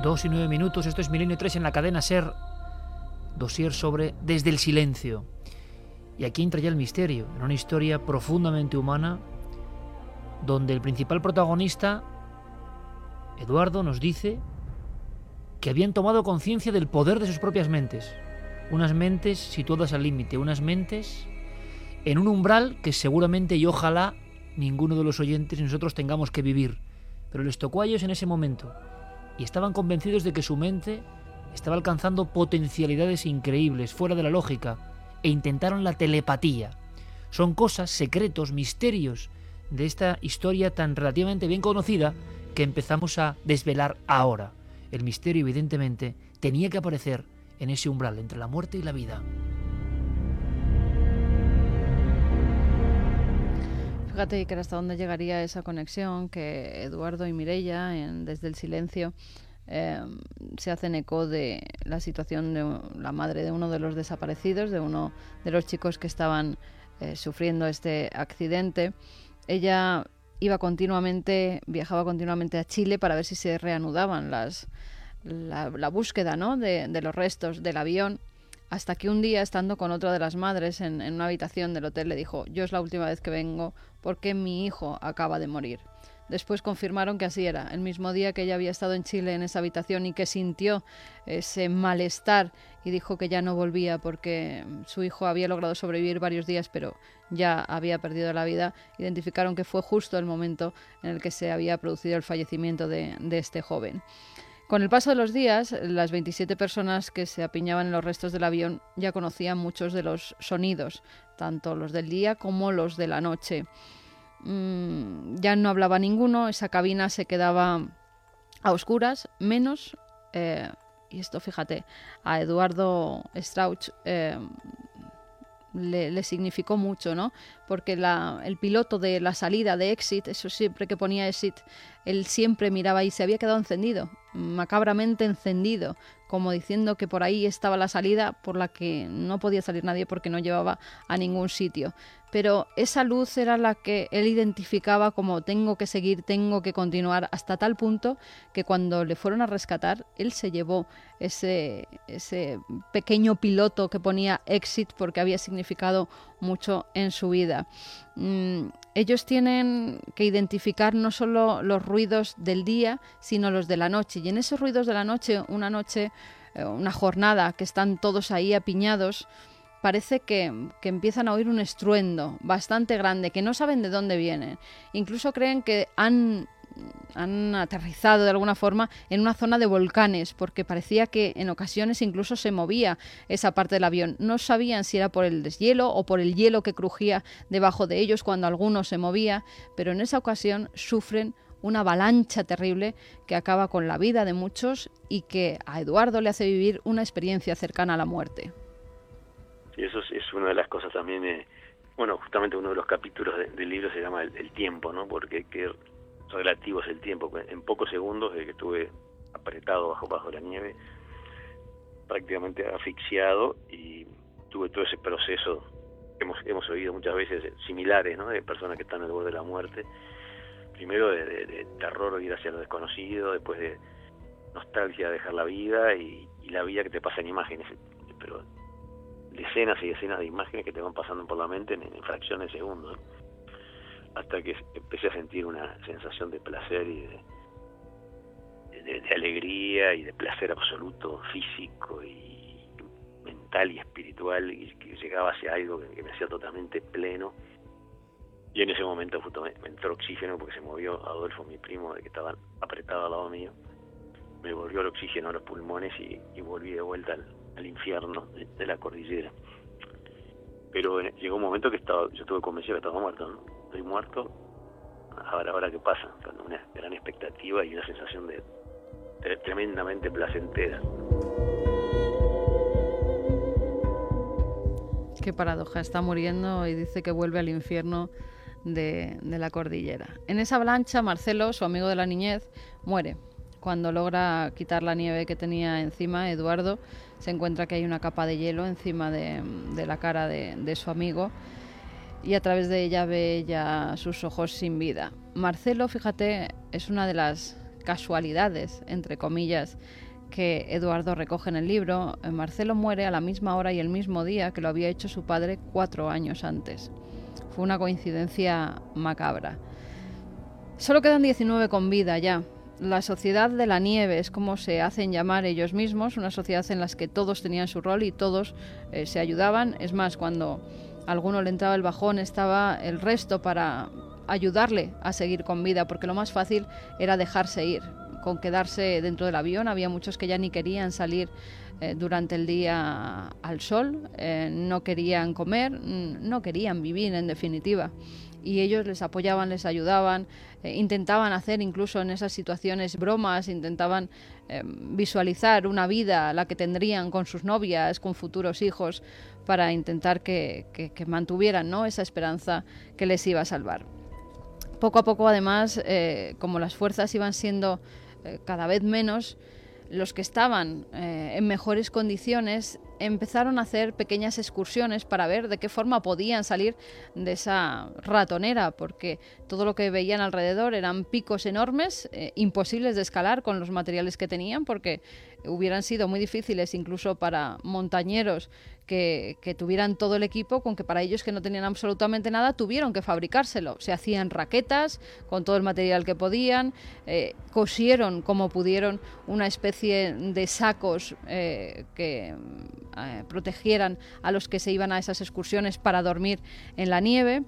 Dos y nueve minutos, esto es Milenio 3 en la cadena Ser, dosier sobre Desde el Silencio. Y aquí entra ya el misterio, en una historia profundamente humana, donde el principal protagonista, Eduardo, nos dice que habían tomado conciencia del poder de sus propias mentes. Unas mentes situadas al límite, unas mentes en un umbral que seguramente y ojalá ninguno de los oyentes y nosotros tengamos que vivir. Pero les tocó a ellos en ese momento y estaban convencidos de que su mente estaba alcanzando potencialidades increíbles, fuera de la lógica, e intentaron la telepatía. Son cosas, secretos, misterios de esta historia tan relativamente bien conocida que empezamos a desvelar ahora. El misterio, evidentemente, tenía que aparecer en ese umbral entre la muerte y la vida. Fíjate que hasta dónde llegaría esa conexión que Eduardo y Mirella, desde el silencio, em, se hacen eco de la situación de la madre de uno de los desaparecidos, de uno de los chicos que estaban eh, sufriendo este accidente. Ella iba continuamente, viajaba continuamente a Chile para ver si se reanudaban las, la, búsqueda ¿no? de, los restos del avión hasta que un día, estando con otra de las madres en, una habitación del hotel, le dijo, yo es la última vez que vengo porque mi hijo acaba de morir. Después confirmaron que así era. El mismo día que ella había estado en Chile en esa habitación y que sintió ese malestar y dijo que ya no volvía porque su hijo había logrado sobrevivir varios días pero ya había perdido la vida, identificaron que fue justo el momento en el que se había producido el fallecimiento de este joven. Con el paso de los días, las 27 personas que se apiñaban en los restos del avión ya conocían muchos de los sonidos, tanto los del día como los de la noche. Mm, ya no hablaba ninguno, esa cabina se quedaba a oscuras, menos, eh, y esto fíjate, a Eduardo Strauch eh, le, significó mucho, ¿no? Porque el piloto de la salida de Exit, eso siempre que ponía Exit, él siempre miraba y se había quedado encendido, macabramente encendido, como diciendo que por ahí estaba la salida por la que no podía salir nadie porque no llevaba a ningún sitio. Pero esa luz era la que él identificaba como tengo que seguir, tengo que continuar, hasta tal punto que cuando le fueron a rescatar, él se llevó ese, ese pequeño piloto que ponía exit porque había significado mucho en su vida. Mm, ellos tienen que identificar no solo los ruidos del día, sino los de la noche. Y en esos ruidos de la noche, una noche, eh, una jornada, que están todos ahí apiñados, parece que, que, empiezan a oír un estruendo bastante grande, que no saben de dónde viene. Incluso creen que han han aterrizado de alguna forma en una zona de volcanes, porque parecía que en ocasiones incluso se movía esa parte del avión. No sabían si era por el deshielo o por el hielo que crujía debajo de ellos cuando alguno se movía, pero en esa ocasión sufren una avalancha terrible que acaba con la vida de muchos y que a Eduardo le hace vivir una experiencia cercana a la muerte. Sí, eso es, una de las cosas también, eh, bueno, justamente uno de los capítulos del libro se llama el, tiempo, ¿no? Porque que relativo es el tiempo. En pocos segundos, de que estuve apretado bajo, bajo la nieve, prácticamente asfixiado y tuve todo ese proceso hemos, hemos oído muchas veces similares, ¿no? De personas que están al borde de la muerte. Primero de, terror de ir hacia lo desconocido, después de nostalgia de dejar la vida y, la vida que te pasa en imágenes. Pero decenas y decenas de imágenes que te van pasando por la mente en, fracciones de segundos hasta que empecé a sentir una sensación de placer y de, alegría y de placer absoluto físico y mental y espiritual y que llegaba hacia algo que, me hacía totalmente pleno. Y en ese momento justo me, entró oxígeno porque se movió Adolfo mi primo de que estaba apretado al lado mío. Me volvió el oxígeno a los pulmones y, volví de vuelta al, infierno de, la cordillera pero llegó un momento que estaba yo estuve convencido que estaba muerto ¿no? estoy muerto, ahora, ahora qué pasa, una gran expectativa y una sensación de, tremendamente placentera. Qué paradoja, está muriendo y dice que vuelve al infierno de, de, la cordillera. En esa avalancha, Marcelo, su amigo de la niñez, muere. Cuando logra quitar la nieve que tenía encima, Eduardo se encuentra que hay una capa de hielo encima de, la cara de, de su amigo y a través de ella ve ya sus ojos sin vida. Marcelo, fíjate, es una de las casualidades, entre comillas, que Eduardo recoge en el libro. Marcelo muere a la misma hora y el mismo día que lo había hecho su padre cuatro años antes. Fue una coincidencia macabra. Solo quedan 19 con vida ya. La sociedad de la nieve, es como se hacen llamar ellos mismos, una sociedad en la que todos tenían su rol y todos eh, se ayudaban. Es más, cuando a alguno le entraba el bajón, estaba el resto para ayudarle a seguir con vida, porque lo más fácil era dejarse ir, con quedarse dentro del avión. Había muchos que ya ni querían salir eh, durante el día al sol, eh, no querían comer, no querían vivir en definitiva y ellos les apoyaban, les ayudaban, eh, intentaban hacer incluso en esas situaciones bromas, intentaban eh, visualizar una vida, la que tendrían con sus novias, con futuros hijos, para intentar que, mantuvieran ¿no? esa esperanza que les iba a salvar. Poco a poco, además, eh, como las fuerzas iban siendo cada vez menos, los que estaban en mejores condiciones empezaron a hacer pequeñas excursiones para ver de qué forma podían salir de esa ratonera, porque todo lo que veían alrededor eran picos enormes, eh, imposibles de escalar con los materiales que tenían, porque hubieran sido muy difíciles incluso para montañeros que, tuvieran todo el equipo, con que para ellos que no tenían absolutamente nada tuvieron que fabricárselo. Se hacían raquetas con todo el material que podían, eh, cosieron como pudieron una especie de sacos eh, que eh, protegieran a los que se iban a esas excursiones para dormir en la nieve.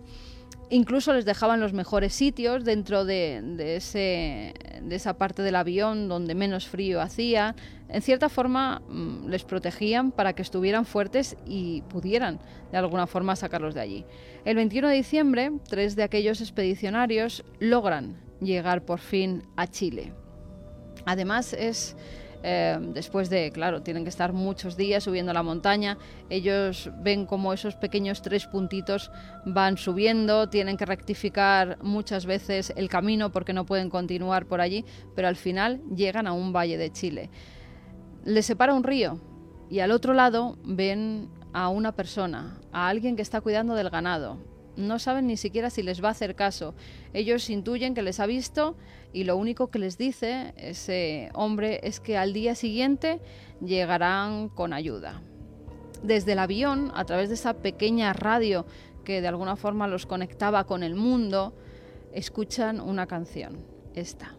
Incluso les dejaban los mejores sitios dentro de, esa parte del avión donde menos frío hacía. En cierta forma mm, les protegían para que estuvieran fuertes y pudieran de alguna forma sacarlos de allí. El 21 de diciembre, tres de aquellos expedicionarios logran llegar por fin a Chile. Además es eh, después de, claro, tienen que estar muchos días subiendo la montaña, ellos ven como esos pequeños tres puntitos van subiendo, tienen que rectificar muchas veces el camino porque no pueden continuar por allí, pero al final llegan a un valle de Chile. Les separa un río y al otro lado ven a una persona, a alguien que está cuidando del ganado no saben ni siquiera si les va a hacer caso. Ellos intuyen que les ha visto y lo único que les dice ese hombre es que al día siguiente llegarán con ayuda. Desde el avión, a través de esa pequeña radio que de alguna forma los conectaba con el mundo, escuchan una canción, esta.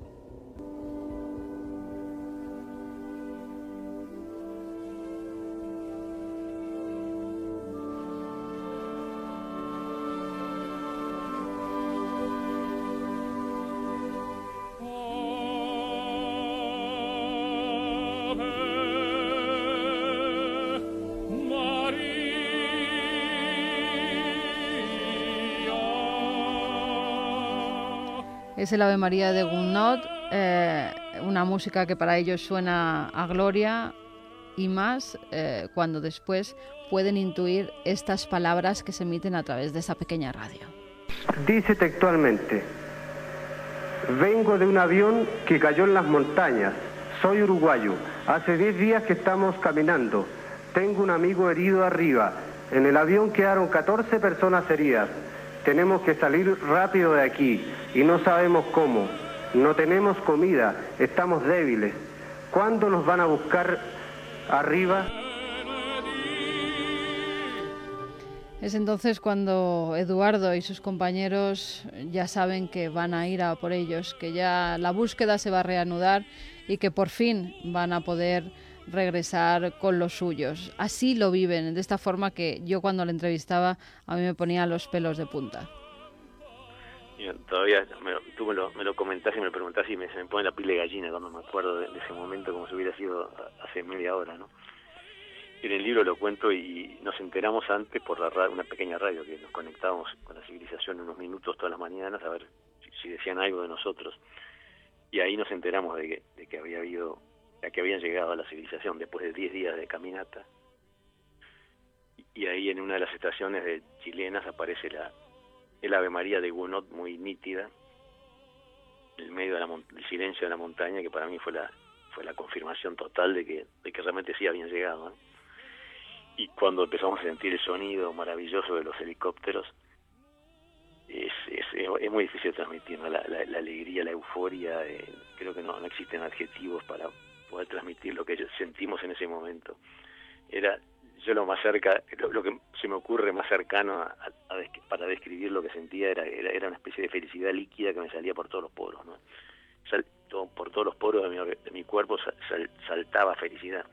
Es el Ave María de Gounod, eh, una música que para ellos suena a gloria y más eh, cuando después pueden intuir estas palabras que se emiten a través de esa pequeña radio. Dice textualmente, vengo de un avión que cayó en las montañas, soy uruguayo, hace 10 días que estamos caminando, tengo un amigo herido arriba, en el avión quedaron 14 personas heridas, tenemos que salir rápido de aquí y no sabemos cómo. No tenemos comida, estamos débiles. ¿Cuándo nos van a buscar arriba? Es entonces cuando Eduardo y sus compañeros ya saben que van a ir a por ellos, que ya la búsqueda se va a reanudar y que por fin van a poder regresar con los suyos. Así lo viven, de esta forma que yo cuando le entrevistaba a mí me ponía los pelos de punta. todavía me, tú me lo, me lo comentás y me lo preguntás y me, se me pone la piel de gallina cuando me acuerdo de, ese momento como si hubiera sido hace media hora, ¿no? En el libro lo cuento y nos enteramos antes por la una pequeña radio que nos conectábamos con la civilización unos minutos todas las mañanas a ver si, decían algo de nosotros. Y ahí nos enteramos de que, de que había habido a que habían llegado a la civilización después de 10 días de caminata. Y ahí en una de las estaciones de chilenas aparece la, el Ave María de Gunot muy nítida, en el medio del silencio de la montaña, que para mí fue la, fue la confirmación total de que, de que realmente sí habían llegado. Y cuando empezamos a sentir el sonido maravilloso de los helicópteros, es, es, es muy difícil transmitir la, la, alegría, la euforia, eh, creo que no, no existen adjetivos para, poder transmitir lo que sentimos en ese momento. Era yo lo más cerca, lo, que se me ocurre más cercano a, para describir lo que sentía era, era, una especie de felicidad líquida que me salía por todos los poros. ¿no? por todos los poros de mi, cuerpo saltaba felicidad,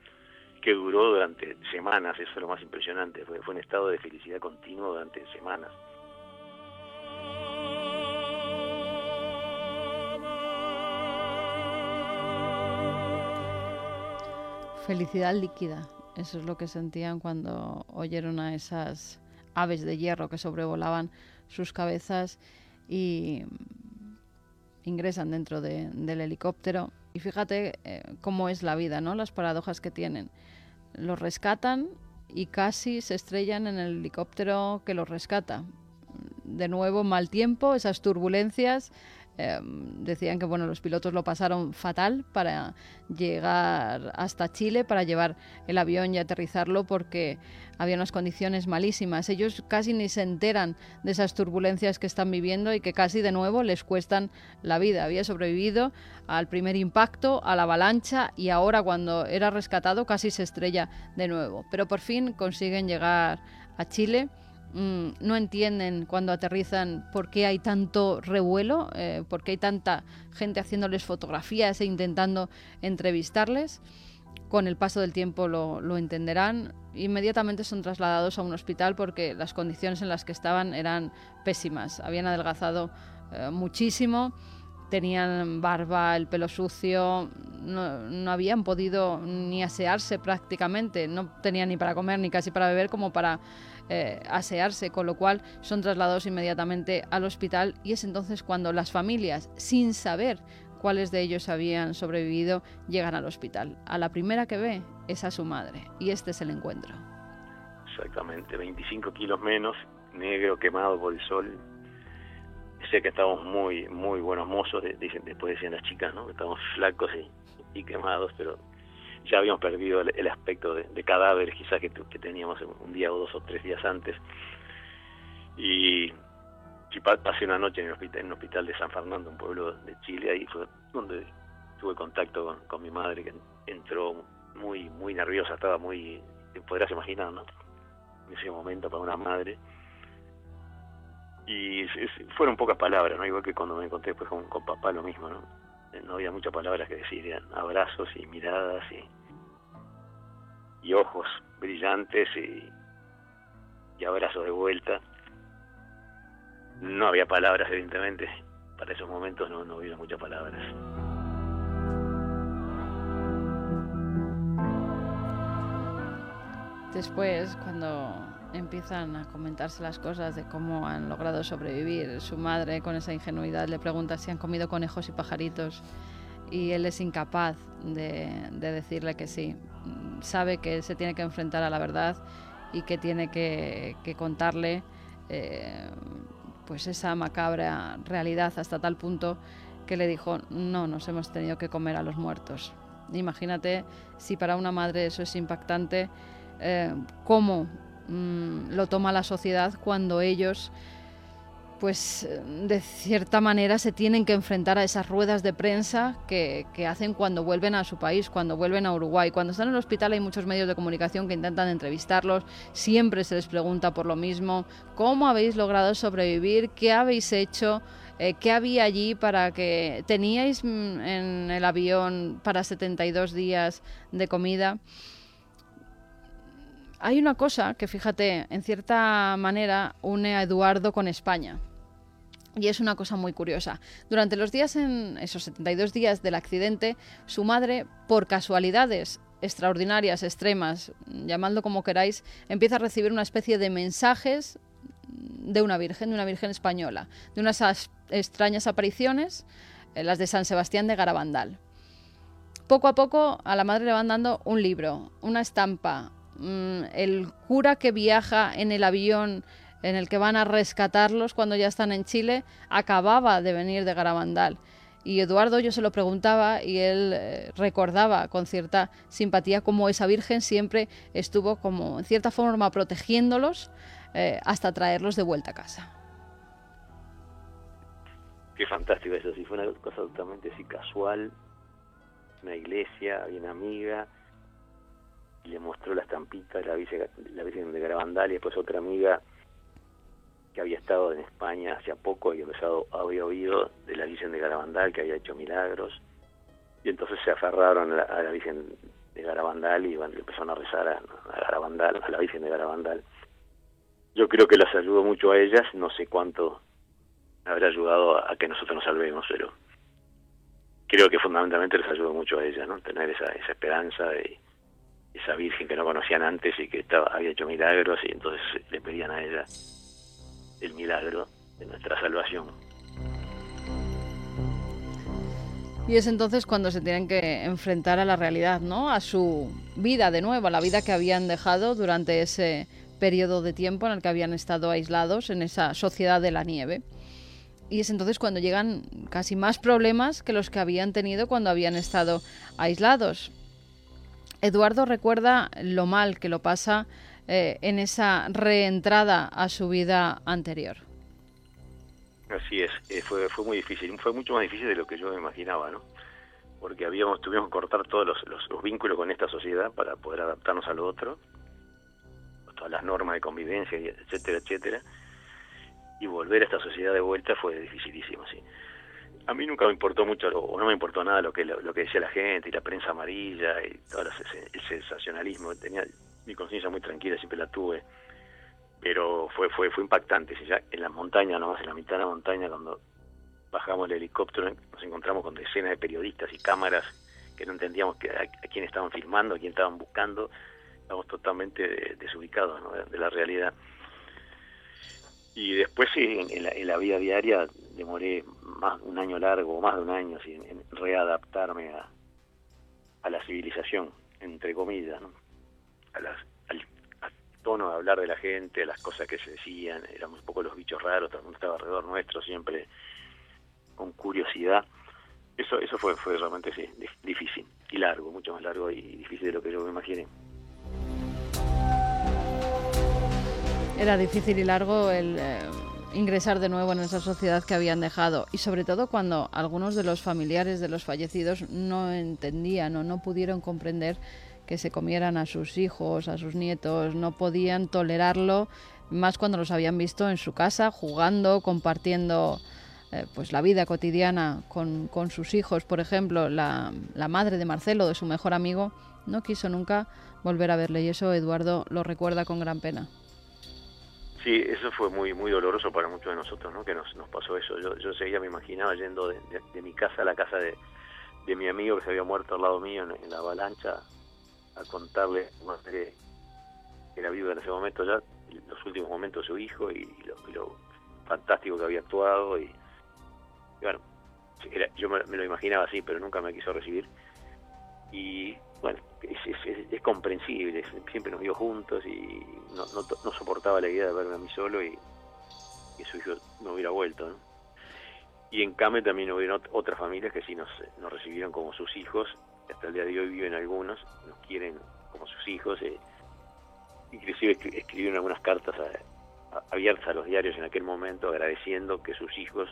que duró durante semanas, eso es lo más impresionante, fue, fue un estado de felicidad continuo durante semanas. Felicidad líquida, eso es lo que sentían cuando oyeron a esas aves de hierro que sobrevolaban sus cabezas y ingresan dentro del helicóptero. Y fíjate eh, cómo es la vida, ¿no? Las paradojas que tienen. Los rescatan y casi se estrellan en el helicóptero que los rescata. De nuevo, mal tiempo, esas turbulencias, Em, decían que bueno, los pilotos lo pasaron fatal para llegar hasta Chile, para llevar el avión y aterrizarlo porque había unas condiciones malísimas. Ellos casi ni se enteran de esas turbulencias que están viviendo y que casi de nuevo les cuestan la vida. Había sobrevivido al primer impacto, a la avalancha y ahora cuando era rescatado casi se estrella de nuevo. Pero por fin consiguen llegar a Chile Mm, no entienden cuando aterrizan por qué hay tanto revuelo, eh, por qué hay tanta gente haciéndoles fotografías e intentando entrevistarles. Con el paso del tiempo lo, entenderán. Inmediatamente son trasladados a un hospital porque las condiciones en las que estaban eran pésimas. Habían adelgazado eh, muchísimo, tenían barba, el pelo sucio, no, no, habían podido ni asearse prácticamente, no tenían ni para comer ni casi para beber como para eh, asearse, con lo cual son trasladados inmediatamente al hospital y es entonces cuando las familias, sin saber cuáles de ellos habían sobrevivido, llegan al hospital. A la primera que ve es a su madre y este es el encuentro. Exactamente, 25 kilos menos, negro, quemado por el sol. Sé que estamos muy muy buenos mozos, dicen, después decían las chicas, ¿no? que flacos y quemados, pero ya habíamos perdido el, aspecto de, de, cadáver quizás que, que, teníamos un día o dos o tres días antes. Y, pasé una noche en el hospital, en el hospital de San Fernando, un pueblo de Chile, ahí fue donde tuve contacto con, mi madre que entró muy muy nerviosa, estaba muy, podrás imaginar, ¿no? En ese momento para una madre. Y fueron pocas palabras, ¿no? Igual que cuando me encontré después con, con papá lo mismo, ¿no? No había muchas palabras que decir, abrazos y miradas y, y ojos brillantes y, y abrazos de vuelta. No había palabras, evidentemente. Para esos momentos no, no muchas palabras. Después, cuando empiezan a comentarse las cosas de cómo han logrado sobrevivir. Su madre, con esa ingenuidad, le pregunta si han comido conejos y pajaritos y él es incapaz de, decirle que sí. Sabe que se tiene que enfrentar a la verdad y que tiene que, contarle eh, pues esa macabra realidad hasta tal punto que le dijo, no, nos hemos tenido que comer a los muertos. Imagínate si para una madre eso es impactante, eh, cómo Mm, lo toma la sociedad cuando ellos pues de cierta manera se tienen que enfrentar a esas ruedas de prensa que, hacen cuando vuelven a su país, cuando vuelven a Uruguay. Cuando están en el hospital hay muchos medios de comunicación que intentan entrevistarlos, siempre se les pregunta por lo mismo, ¿cómo habéis logrado sobrevivir? ¿Qué habéis hecho? Eh, ¿Qué había allí para que teníais mm, en el avión para 72 días de comida? Hay una cosa que, fíjate, en cierta manera une a Eduardo con España. Y es una cosa muy curiosa. Durante los días, en esos 72 días del accidente, su madre, por casualidades extraordinarias, extremas, llamadlo como queráis, empieza a recibir una especie de mensajes de una virgen, de una virgen española, de unas extrañas apariciones, eh, las de San Sebastián de Garabandal. Poco a poco a la madre le van dando un libro, una estampa, el cura que viaja en el avión en el que van a rescatarlos cuando ya están en Chile acababa de venir de Garabandal. Y Eduardo yo se lo preguntaba y él eh, recordaba con cierta simpatía cómo esa Virgen siempre estuvo como en cierta forma protegiéndolos eh, hasta traerlos de vuelta a casa. Qué fantástico eso, si fue una cosa totalmente así casual, una iglesia, una amiga, le mostró la estampita de la Virgen, la Virgen de Garabandal y después otra amiga que había estado en España hace poco y empezado, había oído de la Virgen de Garabandal que había hecho milagros y entonces se aferraron a la, a la Virgen de Garabandal y bueno, le empezaron a rezar a, Garabandal, a la Virgen de Garabandal. Yo creo que las ayudó mucho a ellas, no sé cuánto habrá ayudado a, a que nosotros nos salvemos, pero creo que fundamentalmente les ayudó mucho a ellas, ¿no? Tener esa, esa esperanza y esa Virgen que no conocían antes y que estaba, había hecho milagros y entonces le pedían a ella el milagro de nuestra salvación. Y es entonces cuando se tienen que enfrentar a la realidad, ¿no? A su vida de nuevo, a la vida que habían dejado durante ese periodo de tiempo en el que habían estado aislados en esa sociedad de la nieve. Y es entonces cuando llegan casi más problemas que los que habían tenido cuando habían estado aislados. Eduardo recuerda lo mal que lo pasa eh, en esa reentrada a su vida anterior. Así es, eh, fue, fue muy difícil, fue mucho más difícil de lo que yo me imaginaba, ¿no? Porque habíamos, tuvimos que cortar todos los, los, los vínculos con esta sociedad para poder adaptarnos a lo otro, todas las normas de convivencia, etcétera, etcétera, y volver a esta sociedad de vuelta fue dificilísimo, sí. A mí nunca me importó mucho, o no me importó nada lo que lo, que decía la gente, y la prensa amarilla, y todo el, sensacionalismo, tenía mi conciencia muy tranquila, siempre la tuve, pero fue fue fue impactante. Ya en la montaña, nomás en la mitad de la montaña, cuando bajamos el helicóptero, nos encontramos con decenas de periodistas y cámaras que no entendíamos que, a, quién estaban filmando, a quién estaban buscando, estábamos totalmente desubicados ¿no? de, la realidad. Y después sí, en, la, en, la, vida diaria demoré más un año largo, más de un año, sí, en readaptarme a, a la civilización, entre comillas, ¿no? a las tono de hablar de la gente, a las cosas que se decían, éramos un poco los bichos raros, todo el mundo estaba alrededor nuestro, siempre con curiosidad. Eso eso fue, fue realmente sí, difícil y largo, mucho más largo y difícil de lo que yo me imaginé. Era difícil y largo el eh, ingresar de nuevo en esa sociedad que habían dejado y sobre todo cuando algunos de los familiares de los fallecidos no entendían o no pudieron comprender que se comieran a sus hijos, a sus nietos, no podían tolerarlo, más cuando los habían visto en su casa, jugando, compartiendo eh, pues la vida cotidiana con, con sus hijos. Por ejemplo, la, la, madre de Marcelo, de su mejor amigo, no quiso nunca volver a verle y eso Eduardo lo recuerda con gran pena. Sí, eso fue muy muy doloroso para muchos de nosotros, ¿no? Que nos, nos pasó eso. Yo, yo seguía, me imaginaba, yendo de, de, mi casa a la casa de, de, mi amigo que se había muerto al lado mío en, la avalancha, a contarle a que era vivo en ese momento ya, los últimos momentos de su hijo y, lo, y lo, fantástico que había actuado. Y, bueno, yo me, me, lo imaginaba así, pero nunca me quiso recibir. Y bueno, es, comprensible, siempre nos vio juntos y no, no, no, soportaba la idea de verme a mí solo y su hijo no hubiera vuelto. ¿no? Y en Came también hubieron otras familias que sí nos, nos recibieron como sus hijos hasta el día de hoy viven algunos, nos quieren como sus hijos, eh, inclusive escribieron algunas cartas a, abiertas a los diarios en aquel momento agradeciendo que sus hijos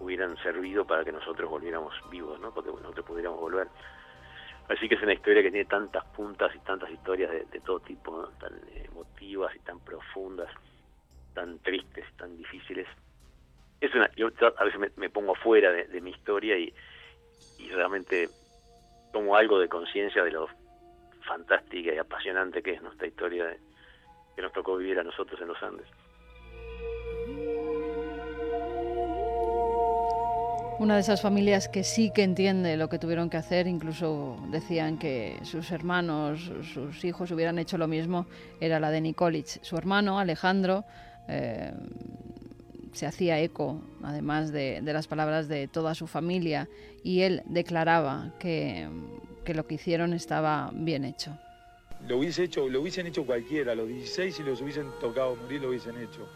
hubieran servido para que nosotros volviéramos vivos, ¿no? porque nosotros pudiéramos volver. Así que es una historia que tiene tantas puntas y tantas historias de, todo tipo, tan emotivas y tan profundas, tan tristes, tan difíciles. Es una, yo a veces me, me pongo fuera de, de mi historia y, y realmente tomo algo de conciencia de lo fantástica y apasionante que es nuestra historia de, que nos tocó vivir a nosotros en los Andes. Una de esas familias que sí que entiende lo que tuvieron que hacer, incluso decían que sus hermanos, sus hijos hubieran hecho lo mismo, era la de Nikolic. Su hermano, Alejandro, eh, se hacía eco, además de, de, las palabras de toda su familia, y él declaraba que, que, lo que hicieron estaba bien hecho. Lo hubiese hecho, lo hubiesen hecho cualquiera, los 16 si los hubiesen tocado morir lo hubiesen hecho.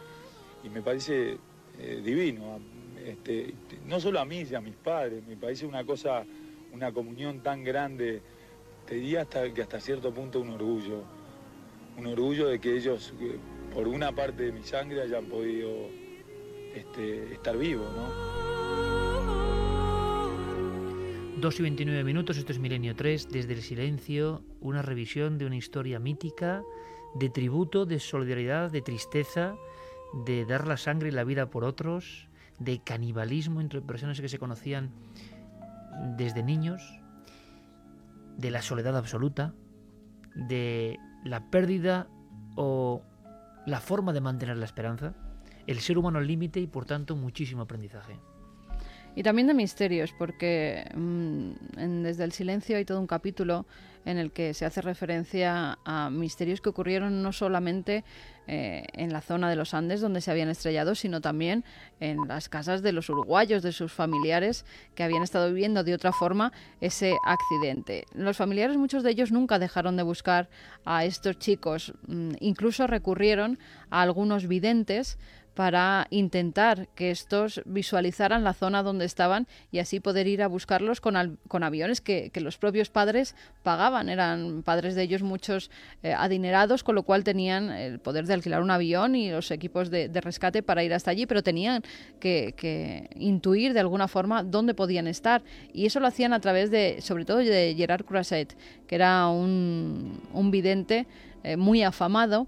Y me parece eh, divino, este, no solo a mí, sino a mis padres, me parece una cosa, una comunión tan grande, te diría hasta que hasta cierto punto un orgullo, un orgullo de que ellos, eh, por una parte de mi sangre, hayan podido este, estar vivo, ¿no? 2 y 29 minutos, esto es Milenio 3, desde el silencio, una revisión de una historia mítica, de tributo, de solidaridad, de tristeza, de dar la sangre y la vida por otros, de canibalismo entre personas que se conocían desde niños de la soledad absoluta, de la pérdida o la forma de mantener la esperanza, el ser humano al límite y por tanto muchísimo aprendizaje. Y también de misterios, porque mm, desde el silencio hay todo un capítulo en el que se hace referencia a misterios que ocurrieron no solamente eh, en la zona de los Andes donde se habían estrellado, sino también en las casas de los uruguayos, de sus familiares que habían estado viviendo de otra forma ese accidente. Los familiares, muchos de ellos, nunca dejaron de buscar a estos chicos, mm, incluso recurrieron a algunos videntes para intentar que estos visualizaran la zona donde estaban y así poder ir a buscarlos con, con aviones que, los propios padres pagaban. Eran padres de ellos muchos eh, adinerados, con lo cual tenían el poder de alquilar un avión y los equipos de, rescate para ir hasta allí, pero tenían que, intuir de alguna forma dónde podían estar. Y eso lo hacían a través de, sobre todo, de Gerard Croisset, que era un, vidente eh, muy afamado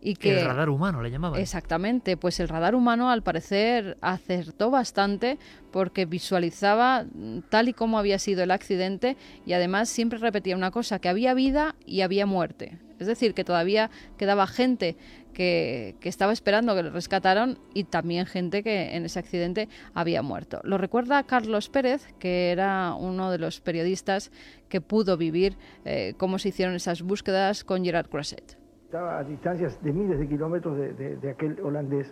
y que, el radar humano le llamaban. Exactamente, pues el radar humano al parecer acertó bastante porque visualizaba tal y como había sido el accidente y además siempre repetía una cosa, que había vida y había muerte. Es decir, que todavía quedaba gente que, que, estaba esperando que le rescataron y también gente que en ese accidente había muerto. Lo recuerda Carlos Pérez, que era uno de los periodistas que pudo vivir eh, cómo se hicieron esas búsquedas con Gerard Crosset. Estaba a distancias de miles de kilómetros de, aquel holandés.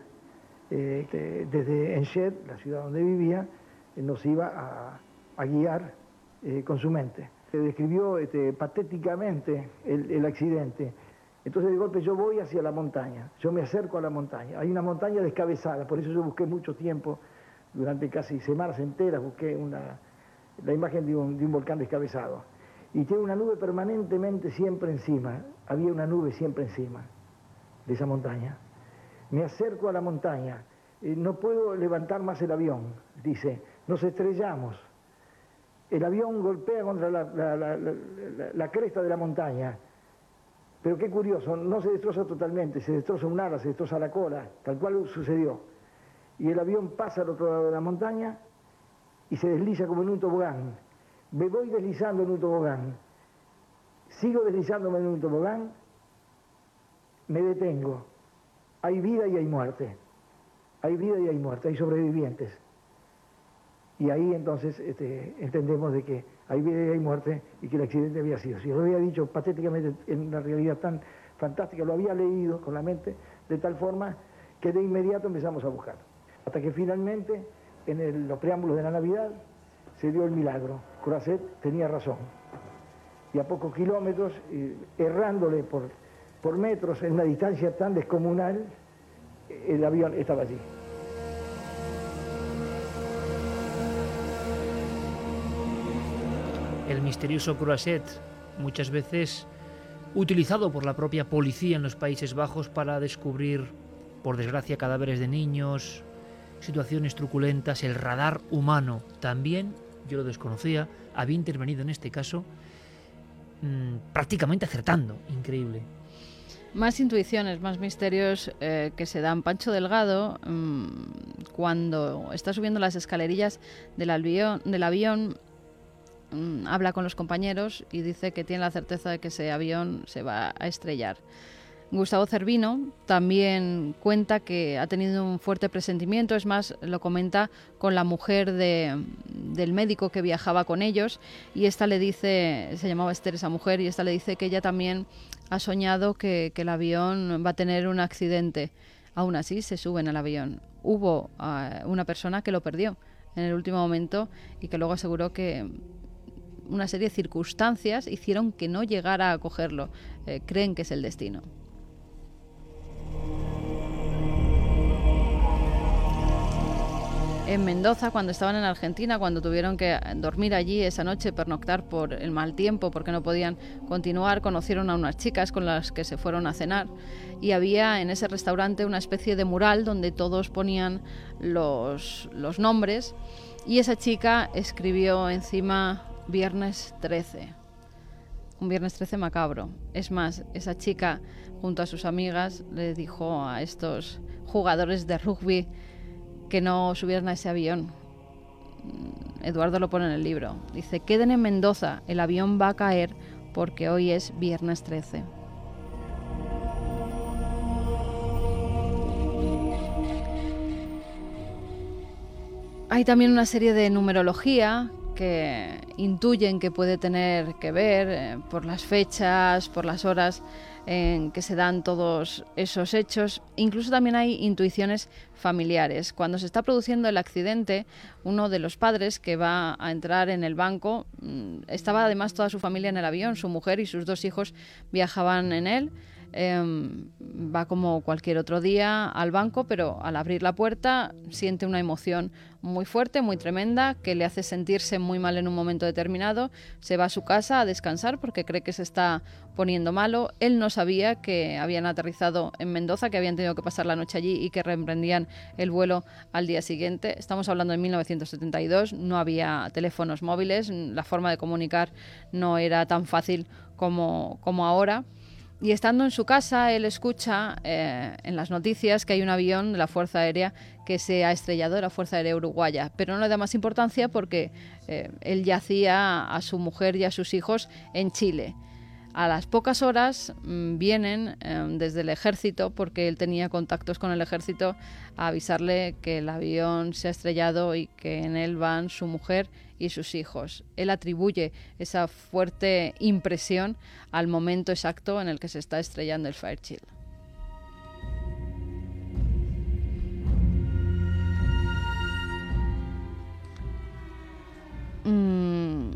Eh, este, desde Enschede, la ciudad donde vivía, eh, nos iba a, guiar eh, con su mente. Se describió este, patéticamente el, accidente. Entonces de golpe yo voy hacia la montaña, yo me acerco a la montaña. Hay una montaña descabezada, por eso yo busqué mucho tiempo, durante casi semanas enteras, busqué una, la imagen de un volcán descabezado y tiene una nube permanentemente siempre encima. Había una nube siempre encima de esa montaña. Me acerco a la montaña, eh, no puedo levantar más el avión, dice, nos estrellamos. El avión golpea contra la, cresta de la montaña, pero qué curioso, no se destroza totalmente, se destroza un ala, se destroza la cola, tal cual sucedió. Y el avión pasa al otro lado de la montaña y se desliza como en un tobogán me voy deslizando en un tobogán, sigo deslizándome en un tobogán, me detengo. Hay vida y hay muerte. Hay vida y hay muerte, hay sobrevivientes. Y ahí entonces este, entendemos de que hay vida y hay muerte y que el accidente había sido. Si lo había dicho patéticamente en una realidad tan fantástica, lo había leído con la mente de tal forma que de inmediato empezamos a buscar. Hasta que finalmente, en los preámbulos de la Navidad, se dio el milagro. Croisset tenía razón. Y a pocos kilómetros, errándole por, por metros en una distancia tan descomunal, el avión estaba allí. El misterioso Croisset, muchas veces utilizado por la propia policía en los Países Bajos para descubrir, por desgracia, cadáveres de niños, situaciones truculentas, el radar humano también yo lo desconocía, había intervenido en este caso mm, prácticamente acertando, increíble. Más intuiciones, más misterios eh, que se dan. Pancho Delgado, mm, cuando está subiendo las escalerillas del avión, del avión mm, habla con los compañeros y dice que tiene la certeza de que ese avión se va a estrellar. Gustavo Cervino también cuenta que ha tenido un fuerte presentimiento, es más, lo comenta con la mujer del médico que viajaba con ellos y esta le dice, se llamaba Esther esa mujer, y esta le dice que ella también ha soñado que, el avión va a tener un accidente. Aún así, se suben al avión. Hubo ah, una persona que lo perdió en el último momento y que luego aseguró que una serie de circunstancias hicieron que no llegara a cogerlo. Eh, creen que es el destino. En Mendoza, cuando estaban en Argentina, cuando tuvieron que dormir allí esa noche, pernoctar por el mal tiempo, porque no podían continuar, conocieron a unas chicas con las que se fueron a cenar y había en ese restaurante una especie de mural donde todos ponían los, los nombres y esa chica escribió encima Viernes 13. Un viernes 13 macabro. Es más, esa chica junto a sus amigas le dijo a estos jugadores de rugby que no subieran a ese avión. Eduardo lo pone en el libro. Dice, queden en Mendoza, el avión va a caer porque hoy es viernes 13. Hay también una serie de numerología que intuyen que puede tener que ver eh, por las fechas, por las horas en que se dan todos esos hechos. Incluso también hay intuiciones familiares. Cuando se está produciendo el accidente, uno de los padres que va a entrar en el banco, mm, estaba además toda su familia en el avión, su mujer y sus dos hijos viajaban en él. Em, va como cualquier otro día al banco, pero al abrir la puerta siente una emoción muy fuerte, muy tremenda, que le hace sentirse muy mal en un momento determinado. Se va a su casa a descansar porque cree que se está poniendo malo. Él no sabía que habían aterrizado en Mendoza, que habían tenido que pasar la noche allí y que reemprendían el vuelo al día siguiente. Estamos hablando de 1972, no había teléfonos móviles, la forma de comunicar no era tan fácil como, como ahora. Y estando en su casa, él escucha eh, en las noticias que hay un avión de la Fuerza Aérea que se ha estrellado, de la Fuerza Aérea Uruguaya. Pero no le da más importancia porque eh, él yacía a su mujer y a sus hijos en Chile. A las pocas horas mm, vienen em, desde el ejército, porque él tenía contactos con el ejército, a avisarle que el avión se ha estrellado y que en él van su mujer y sus hijos. Él atribuye esa fuerte impresión al momento exacto en el que se está estrellando el Fairchild. Mm,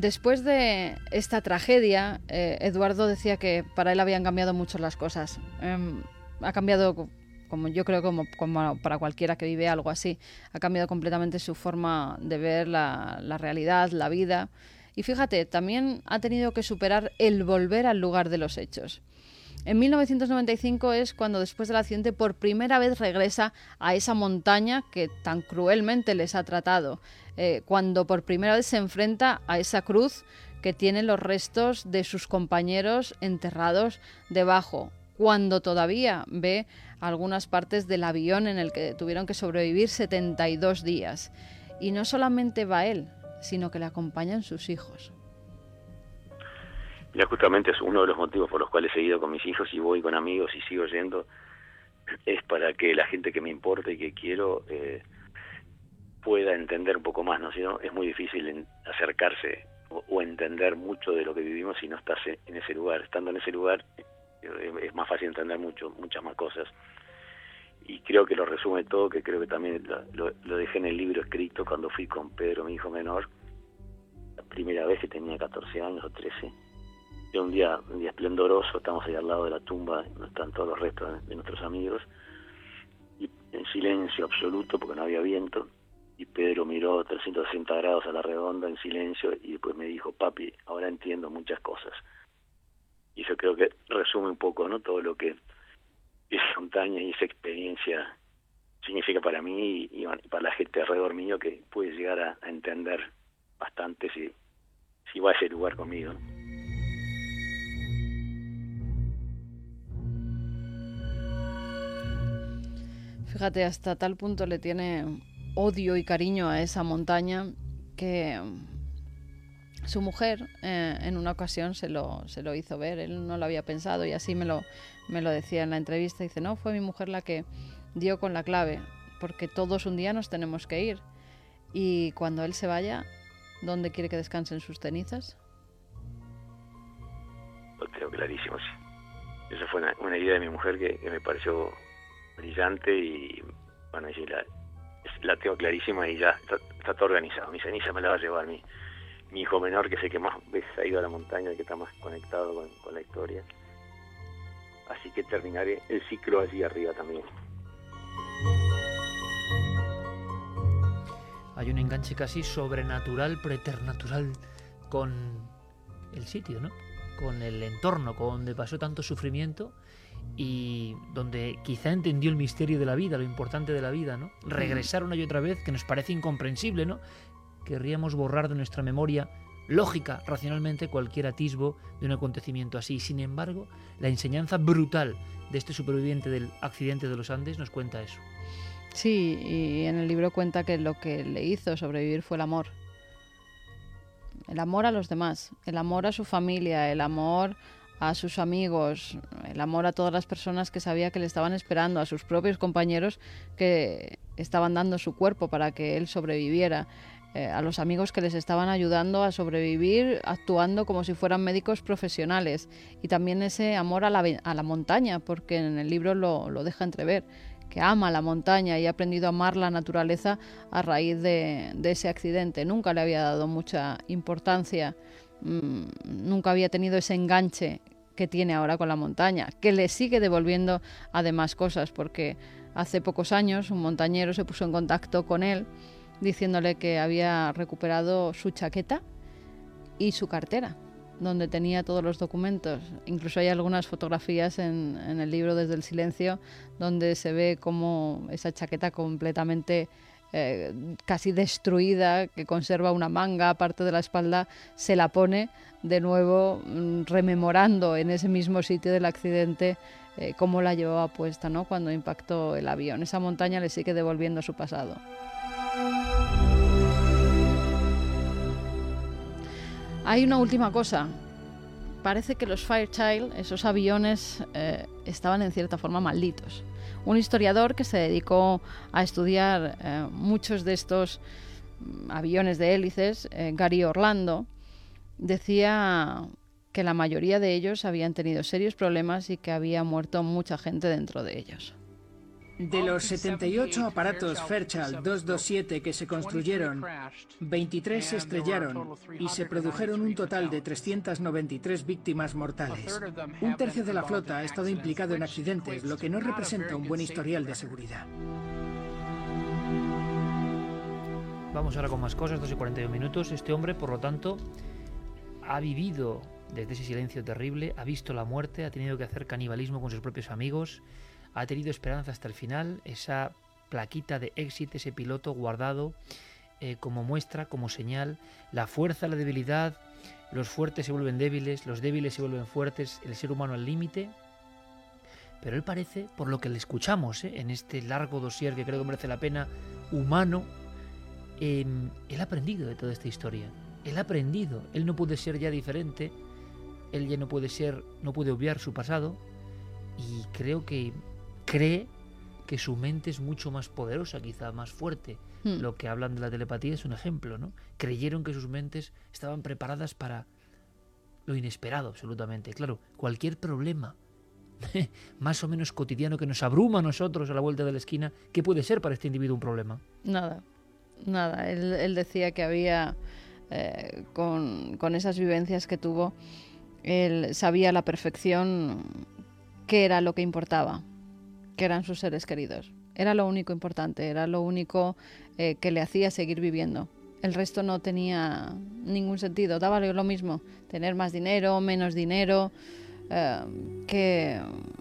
después de esta tragedia, eh, Eduardo decía que para él habían cambiado mucho las cosas. Em, ha cambiado como yo creo como, como, para cualquiera que vive algo así, ha cambiado completamente su forma de ver la, la realidad, la vida. Y fíjate, también ha tenido que superar el volver al lugar de los hechos. En 1995 es cuando después del accidente por primera vez regresa a esa montaña que tan cruelmente les ha tratado, eh, cuando por primera vez se enfrenta a esa cruz que tiene los restos de sus compañeros enterrados debajo, cuando todavía ve algunas partes del avión en el que tuvieron que sobrevivir 72 días. Y no solamente va él, sino que le acompañan sus hijos. Mira, justamente es uno de los motivos por los cuales he seguido con mis hijos y voy con amigos y sigo yendo, es para que la gente que me importa y que quiero eh, pueda entender un poco más, ¿no? Si no, es muy difícil acercarse o, o, entender mucho de lo que vivimos si no estás en ese lugar. Estando en ese lugar es más fácil entender mucho, muchas más cosas. Y creo que lo resume todo, que creo que también lo, lo, dejé en el libro escrito cuando fui con Pedro, mi hijo menor, la primera vez que tenía 14 años o 13. Era un día, un día esplendoroso, estamos ahí al lado de la tumba, donde están todos los restos de nuestros amigos, y en silencio absoluto, porque no había viento, y Pedro miró 360 grados a la redonda en silencio y después me dijo, papi, ahora entiendo muchas cosas y yo creo que resume un poco no todo lo que esa montaña y esa experiencia significa para mí y, para la gente alrededor mío que puede llegar a, entender bastante si, si va a ese lugar conmigo. Fíjate, hasta tal punto le tiene odio y cariño a esa montaña que su mujer eh, en una ocasión se lo, se lo hizo ver, él no lo había pensado y así me lo, me lo decía en la entrevista. Dice, no, fue mi mujer la que dio con la clave, porque todos un día nos tenemos que ir. Y cuando él se vaya, ¿dónde quiere que descansen sus cenizas? Lo tengo clarísimo, sí. Esa fue una, idea de mi mujer que, me pareció brillante y, bueno, la, la tengo clarísima y ya está, todo organizado. Mi ceniza me la va a llevar mi mi hijo menor, que es el que más veces ha ido a la montaña, el que está más conectado con, la historia. Así que terminaré el ciclo allí arriba también. Hay un enganche casi sobrenatural, preternatural con el sitio, ¿no? Con el entorno, con donde pasó tanto sufrimiento y donde quizá entendió el misterio de la vida, lo importante de la vida, ¿no? Regresar una y otra vez, que nos parece incomprensible, ¿no? Querríamos borrar de nuestra memoria lógica, racionalmente, cualquier atisbo de un acontecimiento así. Sin embargo, la enseñanza brutal de este superviviente del accidente de los Andes nos cuenta eso. Sí, y en el libro cuenta que lo que le hizo sobrevivir fue el amor. El amor a los demás, el amor a su familia, el amor a sus amigos, el amor a todas las personas que sabía que le estaban esperando, a sus propios compañeros que estaban dando su cuerpo para que él sobreviviera, eh, a los amigos que les estaban ayudando a sobrevivir actuando como si fueran médicos profesionales y también ese amor a la, a la montaña, porque en el libro lo, lo deja entrever que ama la montaña y ha aprendido a amar la naturaleza a raíz de, ese accidente. Nunca le había dado mucha importancia, mmm, nunca había tenido ese enganche que tiene ahora con la montaña, que le sigue devolviendo además cosas, porque hace pocos años un montañero se puso en contacto con él diciéndole que había recuperado su chaqueta y su cartera, donde tenía todos los documentos. Incluso hay algunas fotografías en, el libro Desde el Silencio, donde se ve como esa chaqueta completamente eh, casi destruida, que conserva una manga, parte de la espalda, se la pone de nuevo mm, rememorando en ese mismo sitio del accidente eh, cómo la llevaba puesta ¿no? cuando impactó el avión. Esa montaña le sigue devolviendo su pasado. Hay una última cosa. Parece que los Fairchild, esos aviones, eh, estaban en cierta forma malditos. Un historiador que se dedicó a estudiar eh, muchos de estos mm, aviones de hélices, eh, Gary Orlando, decía que la mayoría de ellos habían tenido serios problemas y que había muerto mucha gente dentro de ellos. De los 78 aparatos Fairchild 227 que se construyeron, 23 se estrellaron y se produjeron un total de 393 víctimas mortales. Un tercio de la flota ha estado implicado en accidentes, lo que no representa un buen historial de seguridad. Vamos ahora con más cosas, 2 y 41 minutos. Este hombre, por lo tanto, ha vivido desde ese silencio terrible, ha visto la muerte, ha tenido que hacer canibalismo con sus propios amigos, ha tenido esperanza hasta el final, esa plaquita de éxito, ese piloto guardado eh, como muestra, como señal, la fuerza, la debilidad, los fuertes se vuelven débiles, los débiles se vuelven fuertes, el ser humano al límite. Pero él parece, por lo que le escuchamos eh, en este largo dossier que creo que merece la pena, humano, eh, él ha aprendido de toda esta historia. Él ha aprendido, él no puede ser ya diferente, él ya no puede ser, no puede obviar su pasado, y creo que cree que su mente es mucho más poderosa, quizá más fuerte. Hmm. Lo que hablan de la telepatía es un ejemplo, ¿no? Creyeron que sus mentes estaban preparadas para lo inesperado, absolutamente. Claro, cualquier problema más o menos cotidiano que nos abruma a nosotros a la vuelta de la esquina, ¿qué puede ser para este individuo un problema? Nada, nada. Él, él decía que había, eh, con, con esas vivencias que tuvo, él sabía a la perfección qué era lo que importaba, que eran sus seres queridos. Era lo único importante, era lo único eh, que le hacía seguir viviendo. El resto no tenía ningún sentido, daba lo mismo, tener más dinero, menos dinero, eh, que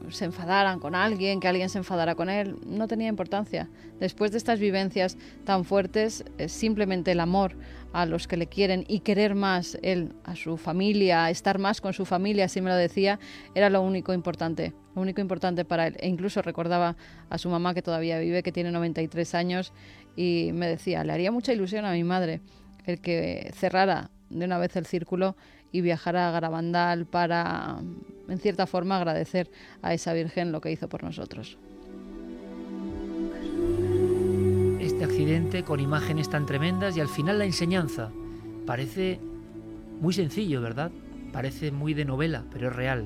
se enfadaran con alguien, que alguien se enfadara con él, no tenía importancia. Después de estas vivencias tan fuertes, simplemente el amor a los que le quieren y querer más él a su familia, estar más con su familia, así me lo decía, era lo único importante, lo único importante para él. E incluso recordaba a su mamá que todavía vive, que tiene 93 años, y me decía, le haría mucha ilusión a mi madre el que cerrara de una vez el círculo y viajara a Garabandal para, en cierta forma, agradecer a esa Virgen lo que hizo por nosotros. Este accidente con imágenes tan tremendas y al final la enseñanza parece muy sencillo, ¿verdad? Parece muy de novela, pero es real.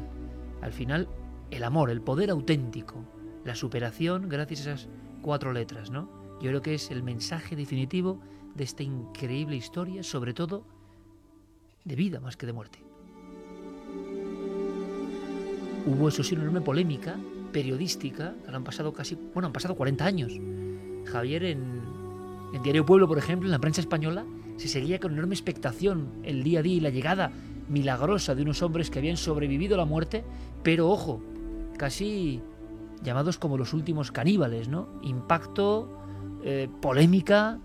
Al final, el amor, el poder auténtico, la superación gracias a esas cuatro letras, ¿no? Yo creo que es el mensaje definitivo de esta increíble historia, sobre todo de vida más que de muerte. Hubo eso sí una enorme polémica periodística, han pasado casi, bueno, han pasado 40 años. Javier en, en Diario Pueblo, por ejemplo, en la prensa española, se seguía con enorme expectación el día a día y la llegada milagrosa de unos hombres que habían sobrevivido a la muerte, pero ojo, casi llamados como los últimos caníbales, ¿no? Impacto, eh, polémica.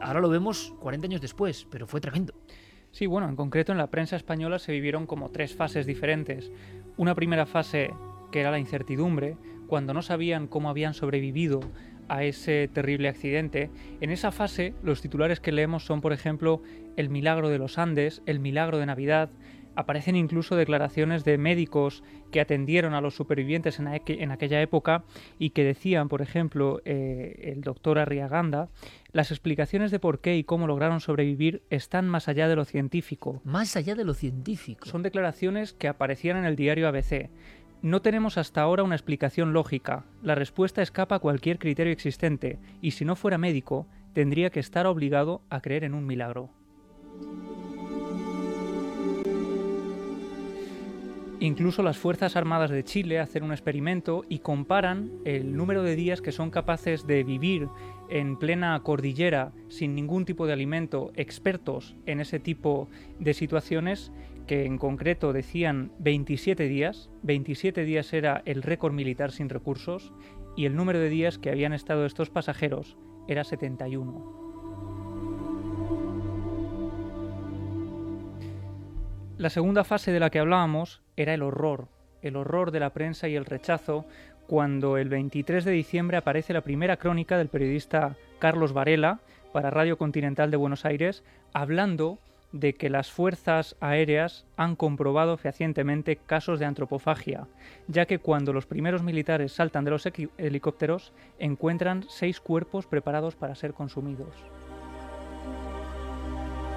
Ahora lo vemos 40 años después, pero fue tremendo. Sí, bueno, en concreto en la prensa española se vivieron como tres fases diferentes. Una primera fase que era la incertidumbre, cuando no sabían cómo habían sobrevivido a ese terrible accidente, en esa fase los titulares que leemos son, por ejemplo, el milagro de los Andes, el milagro de Navidad, Aparecen incluso declaraciones de médicos que atendieron a los supervivientes en, aquella época y que decían, por ejemplo, eh, el doctor Arriaganda, las explicaciones de por qué y cómo lograron sobrevivir están más allá de lo científico. Más allá de lo científico. Son declaraciones que aparecían en el diario ABC. No tenemos hasta ahora una explicación lógica. La respuesta escapa a cualquier criterio existente, y si no fuera médico, tendría que estar obligado a creer en un milagro. Incluso las Fuerzas Armadas de Chile hacen un experimento y comparan el número de días que son capaces de vivir en plena cordillera sin ningún tipo de alimento, expertos en ese tipo de situaciones, que en concreto decían 27 días, 27 días era el récord militar sin recursos, y el número de días que habían estado estos pasajeros era 71. La segunda fase de la que hablábamos era el horror, el horror de la prensa y el rechazo, cuando el 23 de diciembre aparece la primera crónica del periodista Carlos Varela para Radio Continental de Buenos Aires, hablando de que las fuerzas aéreas han comprobado fehacientemente casos de antropofagia, ya que cuando los primeros militares saltan de los helicópteros encuentran seis cuerpos preparados para ser consumidos.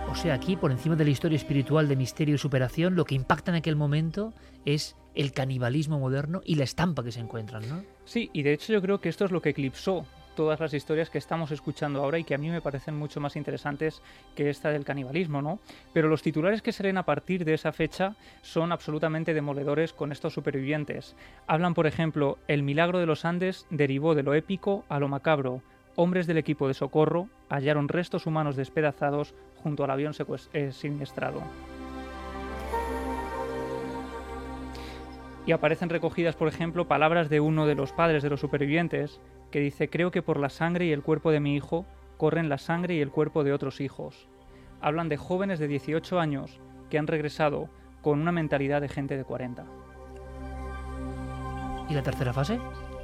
O sea, aquí, por encima de la historia espiritual de misterio y superación, lo que impacta en aquel momento es el canibalismo moderno y la estampa que se encuentran, ¿no? Sí, y de hecho yo creo que esto es lo que eclipsó todas las historias que estamos escuchando ahora y que a mí me parecen mucho más interesantes que esta del canibalismo, ¿no? Pero los titulares que se a partir de esa fecha son absolutamente demoledores con estos supervivientes. Hablan, por ejemplo, el milagro de los Andes derivó de lo épico a lo macabro. Hombres del equipo de socorro hallaron restos humanos despedazados junto al avión eh, siniestrado. Y aparecen recogidas, por ejemplo, palabras de uno de los padres de los supervivientes, que dice, creo que por la sangre y el cuerpo de mi hijo corren la sangre y el cuerpo de otros hijos. Hablan de jóvenes de 18 años que han regresado con una mentalidad de gente de 40. ¿Y la tercera fase?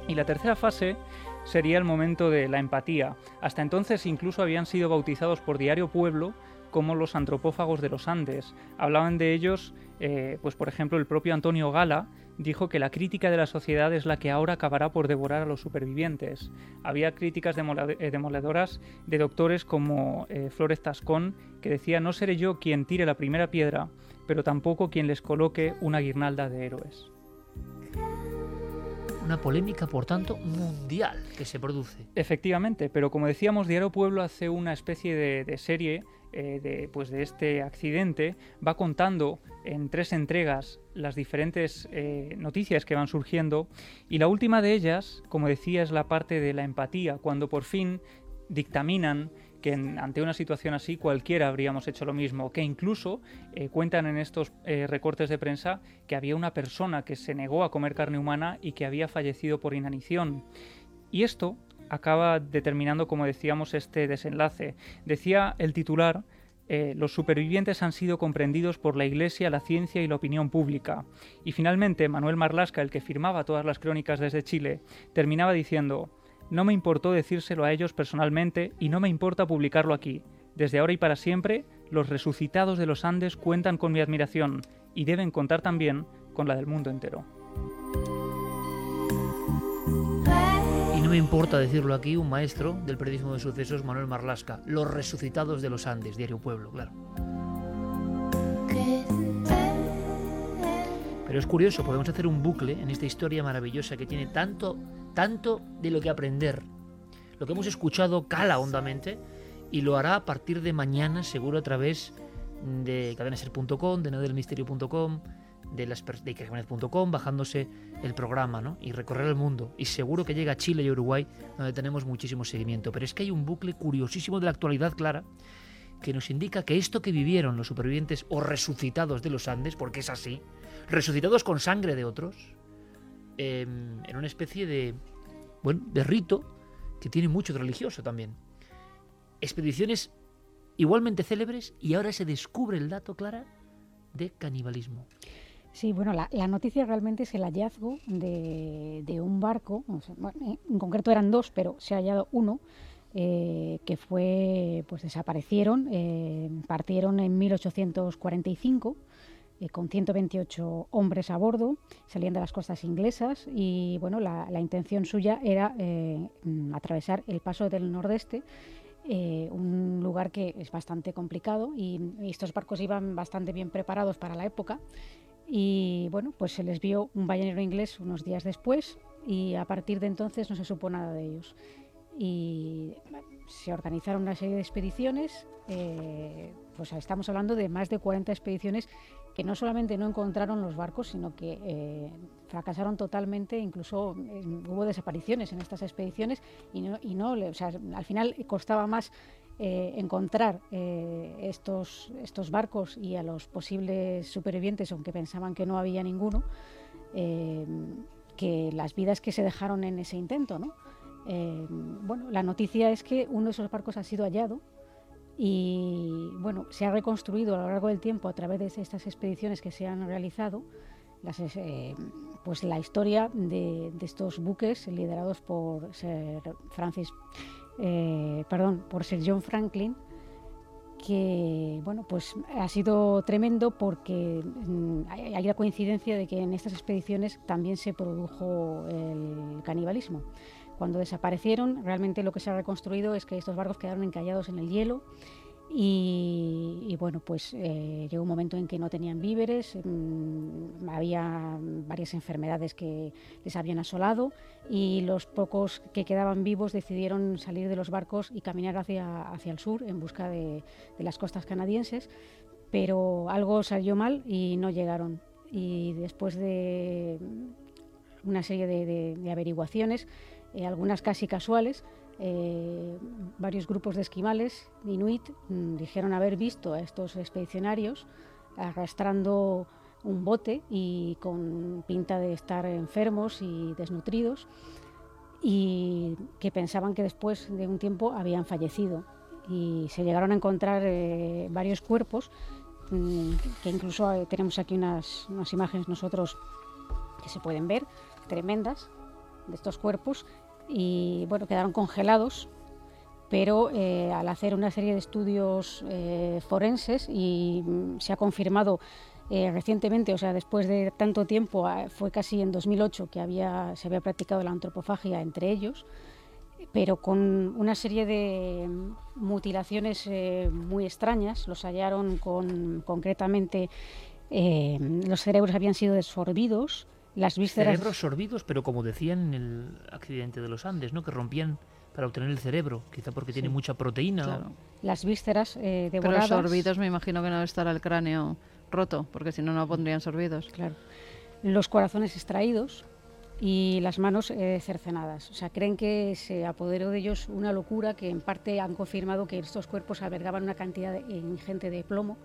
Y la tercera fase sería el momento de la empatía. Hasta entonces incluso habían sido bautizados por Diario Pueblo como los antropófagos de los Andes. Hablaban de ellos, eh, pues por ejemplo, el propio Antonio Gala dijo que la crítica de la sociedad es la que ahora acabará por devorar a los supervivientes. Había críticas eh, demoledoras de doctores como eh, Flores Tascón, que decía no seré yo quien tire la primera piedra, pero tampoco quien les coloque una guirnalda de héroes. Una polémica, por tanto, mundial que se produce. Efectivamente, pero como decíamos, Diario Pueblo hace una especie de serie eh, de, pues de este accidente, va contando en tres entregas las diferentes eh, noticias que van surgiendo y la última de ellas, como decía, es la parte de la empatía, cuando por fin dictaminan que ante una situación así cualquiera habríamos hecho lo mismo, que incluso eh, cuentan en estos recortes de prensa que había una persona que se negó a comer carne humana y que había fallecido por inanición. Y esto acaba determinando, como decíamos, este desenlace. Decía el titular, eh, los supervivientes han sido comprendidos por la Iglesia, la ciencia y la opinión pública. Y finalmente, Manuel Marlasca, el que firmaba todas las crónicas desde Chile, terminaba diciendo, no me importó decírselo a ellos personalmente y no me importa publicarlo aquí. Desde ahora y para siempre, los resucitados de los Andes cuentan con mi admiración y deben contar también con la del mundo entero. No me importa decirlo aquí, un maestro del periodismo de sucesos, Manuel Marlasca. Los resucitados de los Andes, Diario Pueblo, claro. Pero es curioso, podemos hacer un bucle en esta historia maravillosa que tiene tanto, tanto de lo que aprender. Lo que hemos escuchado cala hondamente y lo hará a partir de mañana, seguro a través de cadenaser.com, de nodelmisterio.com, de, las, de bajándose el programa ¿no? y recorrer el mundo. Y seguro que llega a Chile y Uruguay, donde tenemos muchísimo seguimiento. Pero es que hay un bucle curiosísimo de la actualidad clara que nos indica que esto que vivieron los supervivientes o resucitados de los Andes, porque es así, resucitados con sangre de otros, em, en una especie de, bueno, de rito que tiene mucho de religioso también. Expediciones igualmente célebres y ahora se descubre el dato, Clara, de canibalismo. Sí, bueno, la, noticia realmente es el hallazgo de, un barco, en concreto eran dos, pero se ha hallado uno, eh, que fue, pues desaparecieron, eh, partieron en 1845 eh, con 128 hombres a bordo, salían de las costas inglesas y bueno, la, intención suya era mm, atravesar el paso del nordeste un lugar que es bastante complicado y, estos barcos iban bastante bien preparados para la época y bueno, pues se les vio un ballenero inglés unos días después y a partir de entonces no se supo nada de ellos. Y se organizaron una serie de expediciones, pues estamos hablando de más de 40 expediciones que no solamente no encontraron los barcos, sino que eh, fracasaron totalmente, incluso eh, hubo desapariciones en estas expediciones y no, al final costaba más eh, encontrar eh, estos, estos barcos y a los posibles supervivientes, aunque pensaban que no había ninguno, eh, que las vidas que se dejaron en ese intento. ¿no? bueno, la noticia es que uno de esos barcos ha sido hallado y bueno, se ha reconstruido a lo largo del tiempo a través de estas expediciones que se han realizado. Las, pues la historia de, de, estos buques liderados por Sir Francis eh, perdón, por Sir John Franklin, que bueno, pues ha sido tremendo porque mm, hay la coincidencia de que en estas expediciones también se produjo el canibalismo. Cuando desaparecieron, realmente lo que se ha reconstruido es que estos barcos quedaron encallados en el hielo y, bueno, pues eh, llegó un momento en que no tenían víveres, mm, había varias enfermedades que les habían asolado y los pocos que quedaban vivos decidieron salir de los barcos y caminar hacia, hacia el sur en busca de, las costas canadienses, pero algo salió mal y no llegaron. Y después de una serie de, averiguaciones, eh, algunas casi casuales, eh, varios grupos de esquimales inuit mm, dijeron haber visto a estos expedicionarios arrastrando un bote y con pinta de estar enfermos y desnutridos y que pensaban que después de un tiempo habían fallecido. Y se llegaron a encontrar eh, varios cuerpos mm, que incluso eh, tenemos aquí unas, unas imágenes nosotros que se pueden ver tremendas de estos cuerpos y bueno, quedaron congelados, pero eh, al hacer una serie de estudios eh, forenses y mm, se ha confirmado eh, recientemente, o sea, después de tanto tiempo, ah, fue casi en 2008 que había, se había practicado la antropofagia entre ellos, pero con una serie de mm, mutilaciones muy extrañas, los hallaron con concretamente los cerebros habían sido desorbidos, las vísceras... Cerebros sorbidos, pero como decían en el accidente de los Andes, ¿no? Que rompían para obtener el cerebro, quizá porque tiene mucha proteína. Las vísceras eh, devoradas... Pero sorbidos me imagino que no debe estar el cráneo roto, porque si no, no pondrían sorbidos. Claro. Los corazones extraídos y las manos eh, cercenadas. O sea, creen que se apoderó de ellos una locura que en parte han confirmado que estos cuerpos albergaban una cantidad ingente de plomo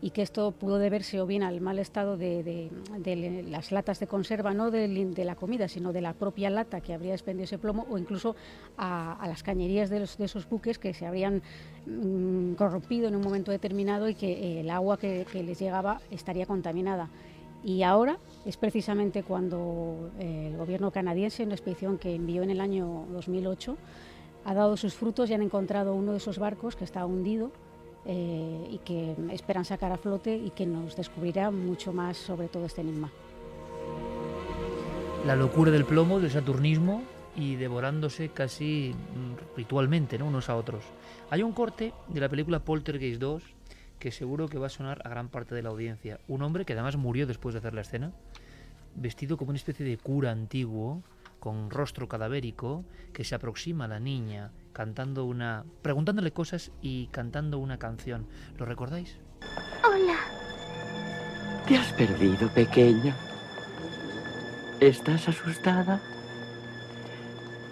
y que esto pudo deberse o bien al mal estado de, las latas de conserva, no de, la comida, sino de la propia lata que habría expendido ese plomo, o incluso a, las cañerías de, esos buques que se habrían mm, corrompido en un momento determinado y que eh, el agua que, les llegaba estaría contaminada. Y ahora es precisamente cuando eh, el gobierno canadiense, en una expedición que envió en el año 2008, ha dado sus frutos y han encontrado uno de esos barcos que está hundido eh, y que esperan sacar a flote y que nos descubrirá mucho más sobre todo este enigma. La locura del plomo, del saturnismo y devorándose casi ritualmente ¿no? unos a otros. Hay un corte de la película Poltergeist 2 que seguro que va a sonar a gran parte de la audiencia. Un hombre que además murió después de hacer la escena, vestido como una especie de cura antiguo, con rostro cadavérico, que se aproxima a la niña cantando una. preguntándole cosas y cantando una canción. ¿Lo recordáis? Hola. ¿Te has perdido, pequeña? ¿Estás asustada?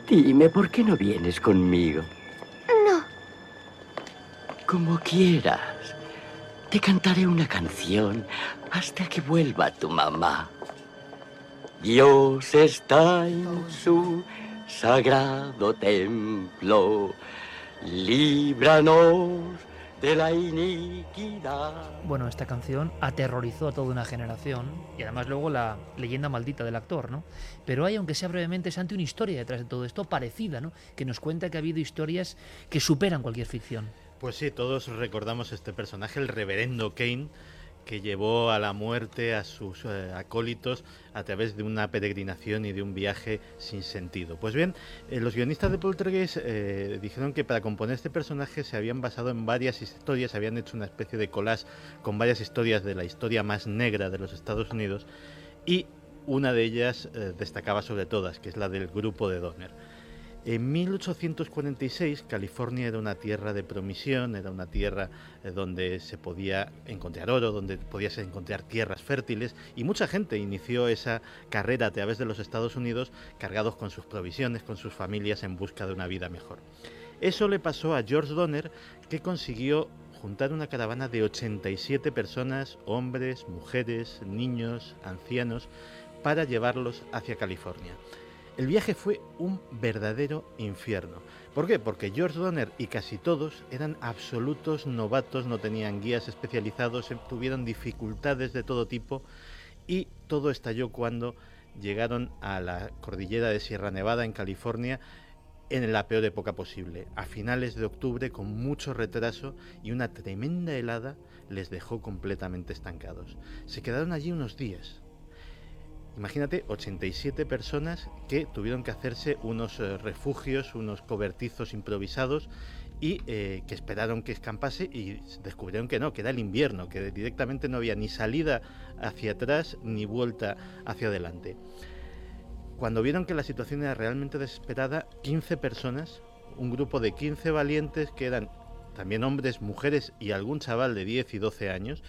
Dime, ¿por qué no vienes conmigo? No. Como quieras. Te cantaré una canción hasta que vuelva tu mamá. Dios está en su sagrado templo, líbranos de la iniquidad. Bueno, esta canción aterrorizó a toda una generación y además luego la leyenda maldita del actor, ¿no? Pero hay, aunque sea brevemente, Santi, una historia detrás de todo esto parecida, ¿no? Que nos cuenta que ha habido historias que superan cualquier ficción. Pues sí, todos recordamos este personaje, el reverendo Kane, que llevó a la muerte a sus eh, acólitos a través de una peregrinación y de un viaje sin sentido. Pues bien, eh, los guionistas de Poltergeist eh, dijeron que para componer este personaje se habían basado en varias historias, habían hecho una especie de collage con varias historias de la historia más negra de los Estados Unidos y una de ellas destacaba sobre todas, que es la del grupo de Donner. En 1846 California era una tierra de promisión, era una tierra eh, donde se podía encontrar oro, donde podías encontrar tierras fértiles y mucha gente inició esa carrera a través de los Estados Unidos cargados con sus provisiones, con sus familias en busca de una vida mejor. Eso le pasó a George Donner que consiguió juntar una caravana de 87 personas, hombres, mujeres, niños, ancianos, para llevarlos hacia California. El viaje fue un verdadero infierno. ¿Por qué? Porque George Donner y casi todos eran absolutos novatos, no tenían guías especializados, em, tuvieron dificultades de todo tipo y todo estalló cuando llegaron a la cordillera de Sierra Nevada en California en la peor época posible, a finales de octubre con mucho retraso y una tremenda helada les dejó completamente estancados. Se quedaron allí unos días, Imagínate 87 personas que tuvieron que hacerse unos eh, refugios, unos cobertizos improvisados y eh, que esperaron que escampase y descubrieron que no, que era el invierno, que directamente no había ni salida hacia atrás ni vuelta hacia adelante. Cuando vieron que la situación era realmente desesperada, 15 personas, un grupo de 15 valientes que eran también hombres, mujeres y algún chaval de 10 y 12 años,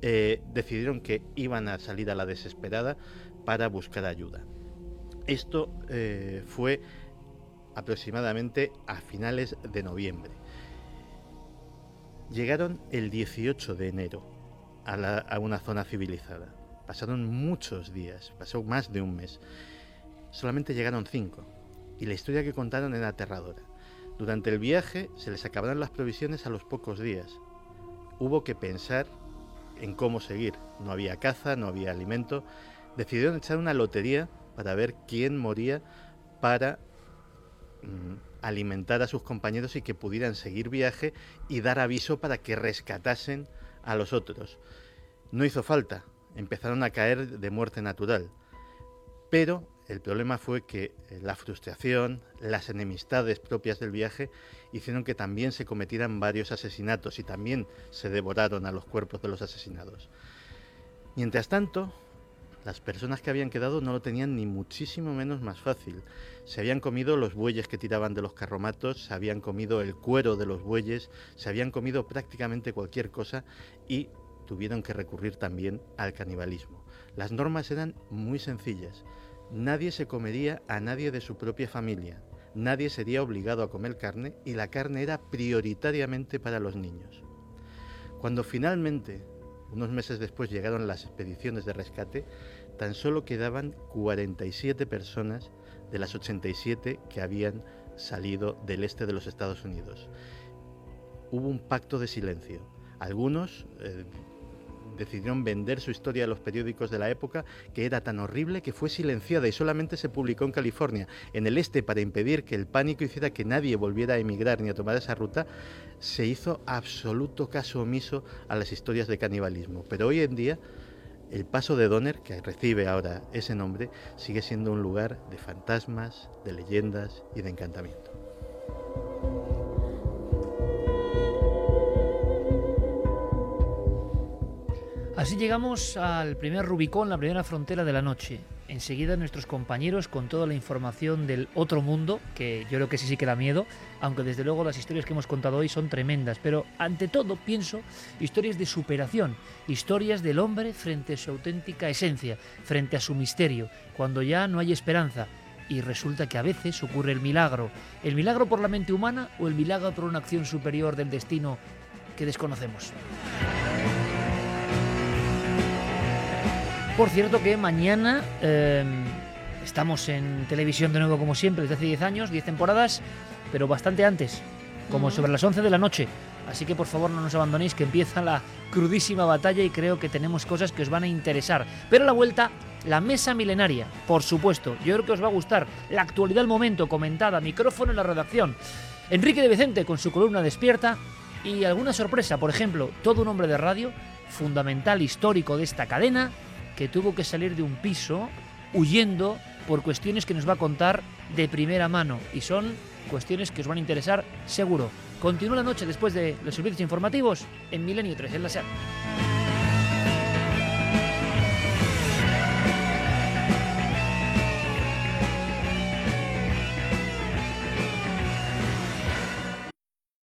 eh, decidieron que iban a salir a la desesperada para buscar ayuda. Esto eh, fue aproximadamente a finales de noviembre. Llegaron el 18 de enero a, una zona civilizada. Pasaron muchos días, pasó más de un mes. Solamente llegaron cinco y la historia que contaron era aterradora. Durante el viaje se les acabaron las provisiones a los pocos días. Hubo que pensar en cómo seguir. No había caza, no había alimento decidieron echar una lotería para ver quién moría para mm, alimentar a sus compañeros y que pudieran seguir viaje y dar aviso para que rescatasen a los otros. No hizo falta, empezaron a caer de muerte natural. Pero el problema fue que eh, la frustración, las enemistades propias del viaje hicieron que también se cometieran varios asesinatos y también se devoraron a los cuerpos de los asesinados. Mientras tanto, las personas que habían quedado no lo tenían ni muchísimo menos más fácil. Se habían comido los bueyes que tiraban de los carromatos, se habían comido el cuero de los bueyes, se habían comido prácticamente cualquier cosa y tuvieron que recurrir también al canibalismo. Las normas eran muy sencillas. Nadie se comería a nadie de su propia familia. Nadie sería obligado a comer carne y la carne era prioritariamente para los niños. Cuando finalmente, unos meses después, llegaron las expediciones de rescate, tan solo quedaban 47 personas de las 87 que habían salido del este de los Estados Unidos. Hubo un pacto de silencio. Algunos eh, decidieron vender su historia a los periódicos de la época, que era tan horrible que fue silenciada y solamente se publicó en California. En el este, para impedir que el pánico hiciera que nadie volviera a emigrar ni a tomar esa ruta, se hizo absoluto caso omiso a las historias de canibalismo. Pero hoy en día el paso de Donner, que recibe ahora ese nombre, sigue siendo un lugar de fantasmas, de leyendas y de encantamiento. Así llegamos al primer Rubicón, la primera frontera de la noche. Enseguida nuestros compañeros con toda la información del otro mundo, que yo creo que sí sí que da miedo, aunque desde luego las historias que hemos contado hoy son tremendas, pero ante todo pienso historias de superación, historias del hombre frente a su auténtica esencia, frente a su misterio, cuando ya no hay esperanza, y resulta que a veces ocurre el milagro. ¿El milagro por la mente humana o el milagro por una acción superior del destino que desconocemos? Por cierto que mañana em, estamos en televisión de nuevo como siempre, desde hace 10 años, 10 temporadas, pero bastante antes, como sobre las 11 de la noche. Así que por favor no nos abandonéis que empieza la crudísima batalla y creo que tenemos cosas que os van a interesar. Pero a la vuelta, la mesa milenaria, por supuesto. Yo creo que os va a gustar. La actualidad del momento comentada, micrófono en la redacción. Enrique de Vicente con su columna despierta y alguna sorpresa, por ejemplo, todo un hombre de radio, fundamental histórico de esta cadena, que tuvo que salir de un piso huyendo por cuestiones que nos va a contar de primera mano y son cuestiones que os van a interesar seguro. Continúa la noche después de los servicios informativos en Milenio 3 en la SER.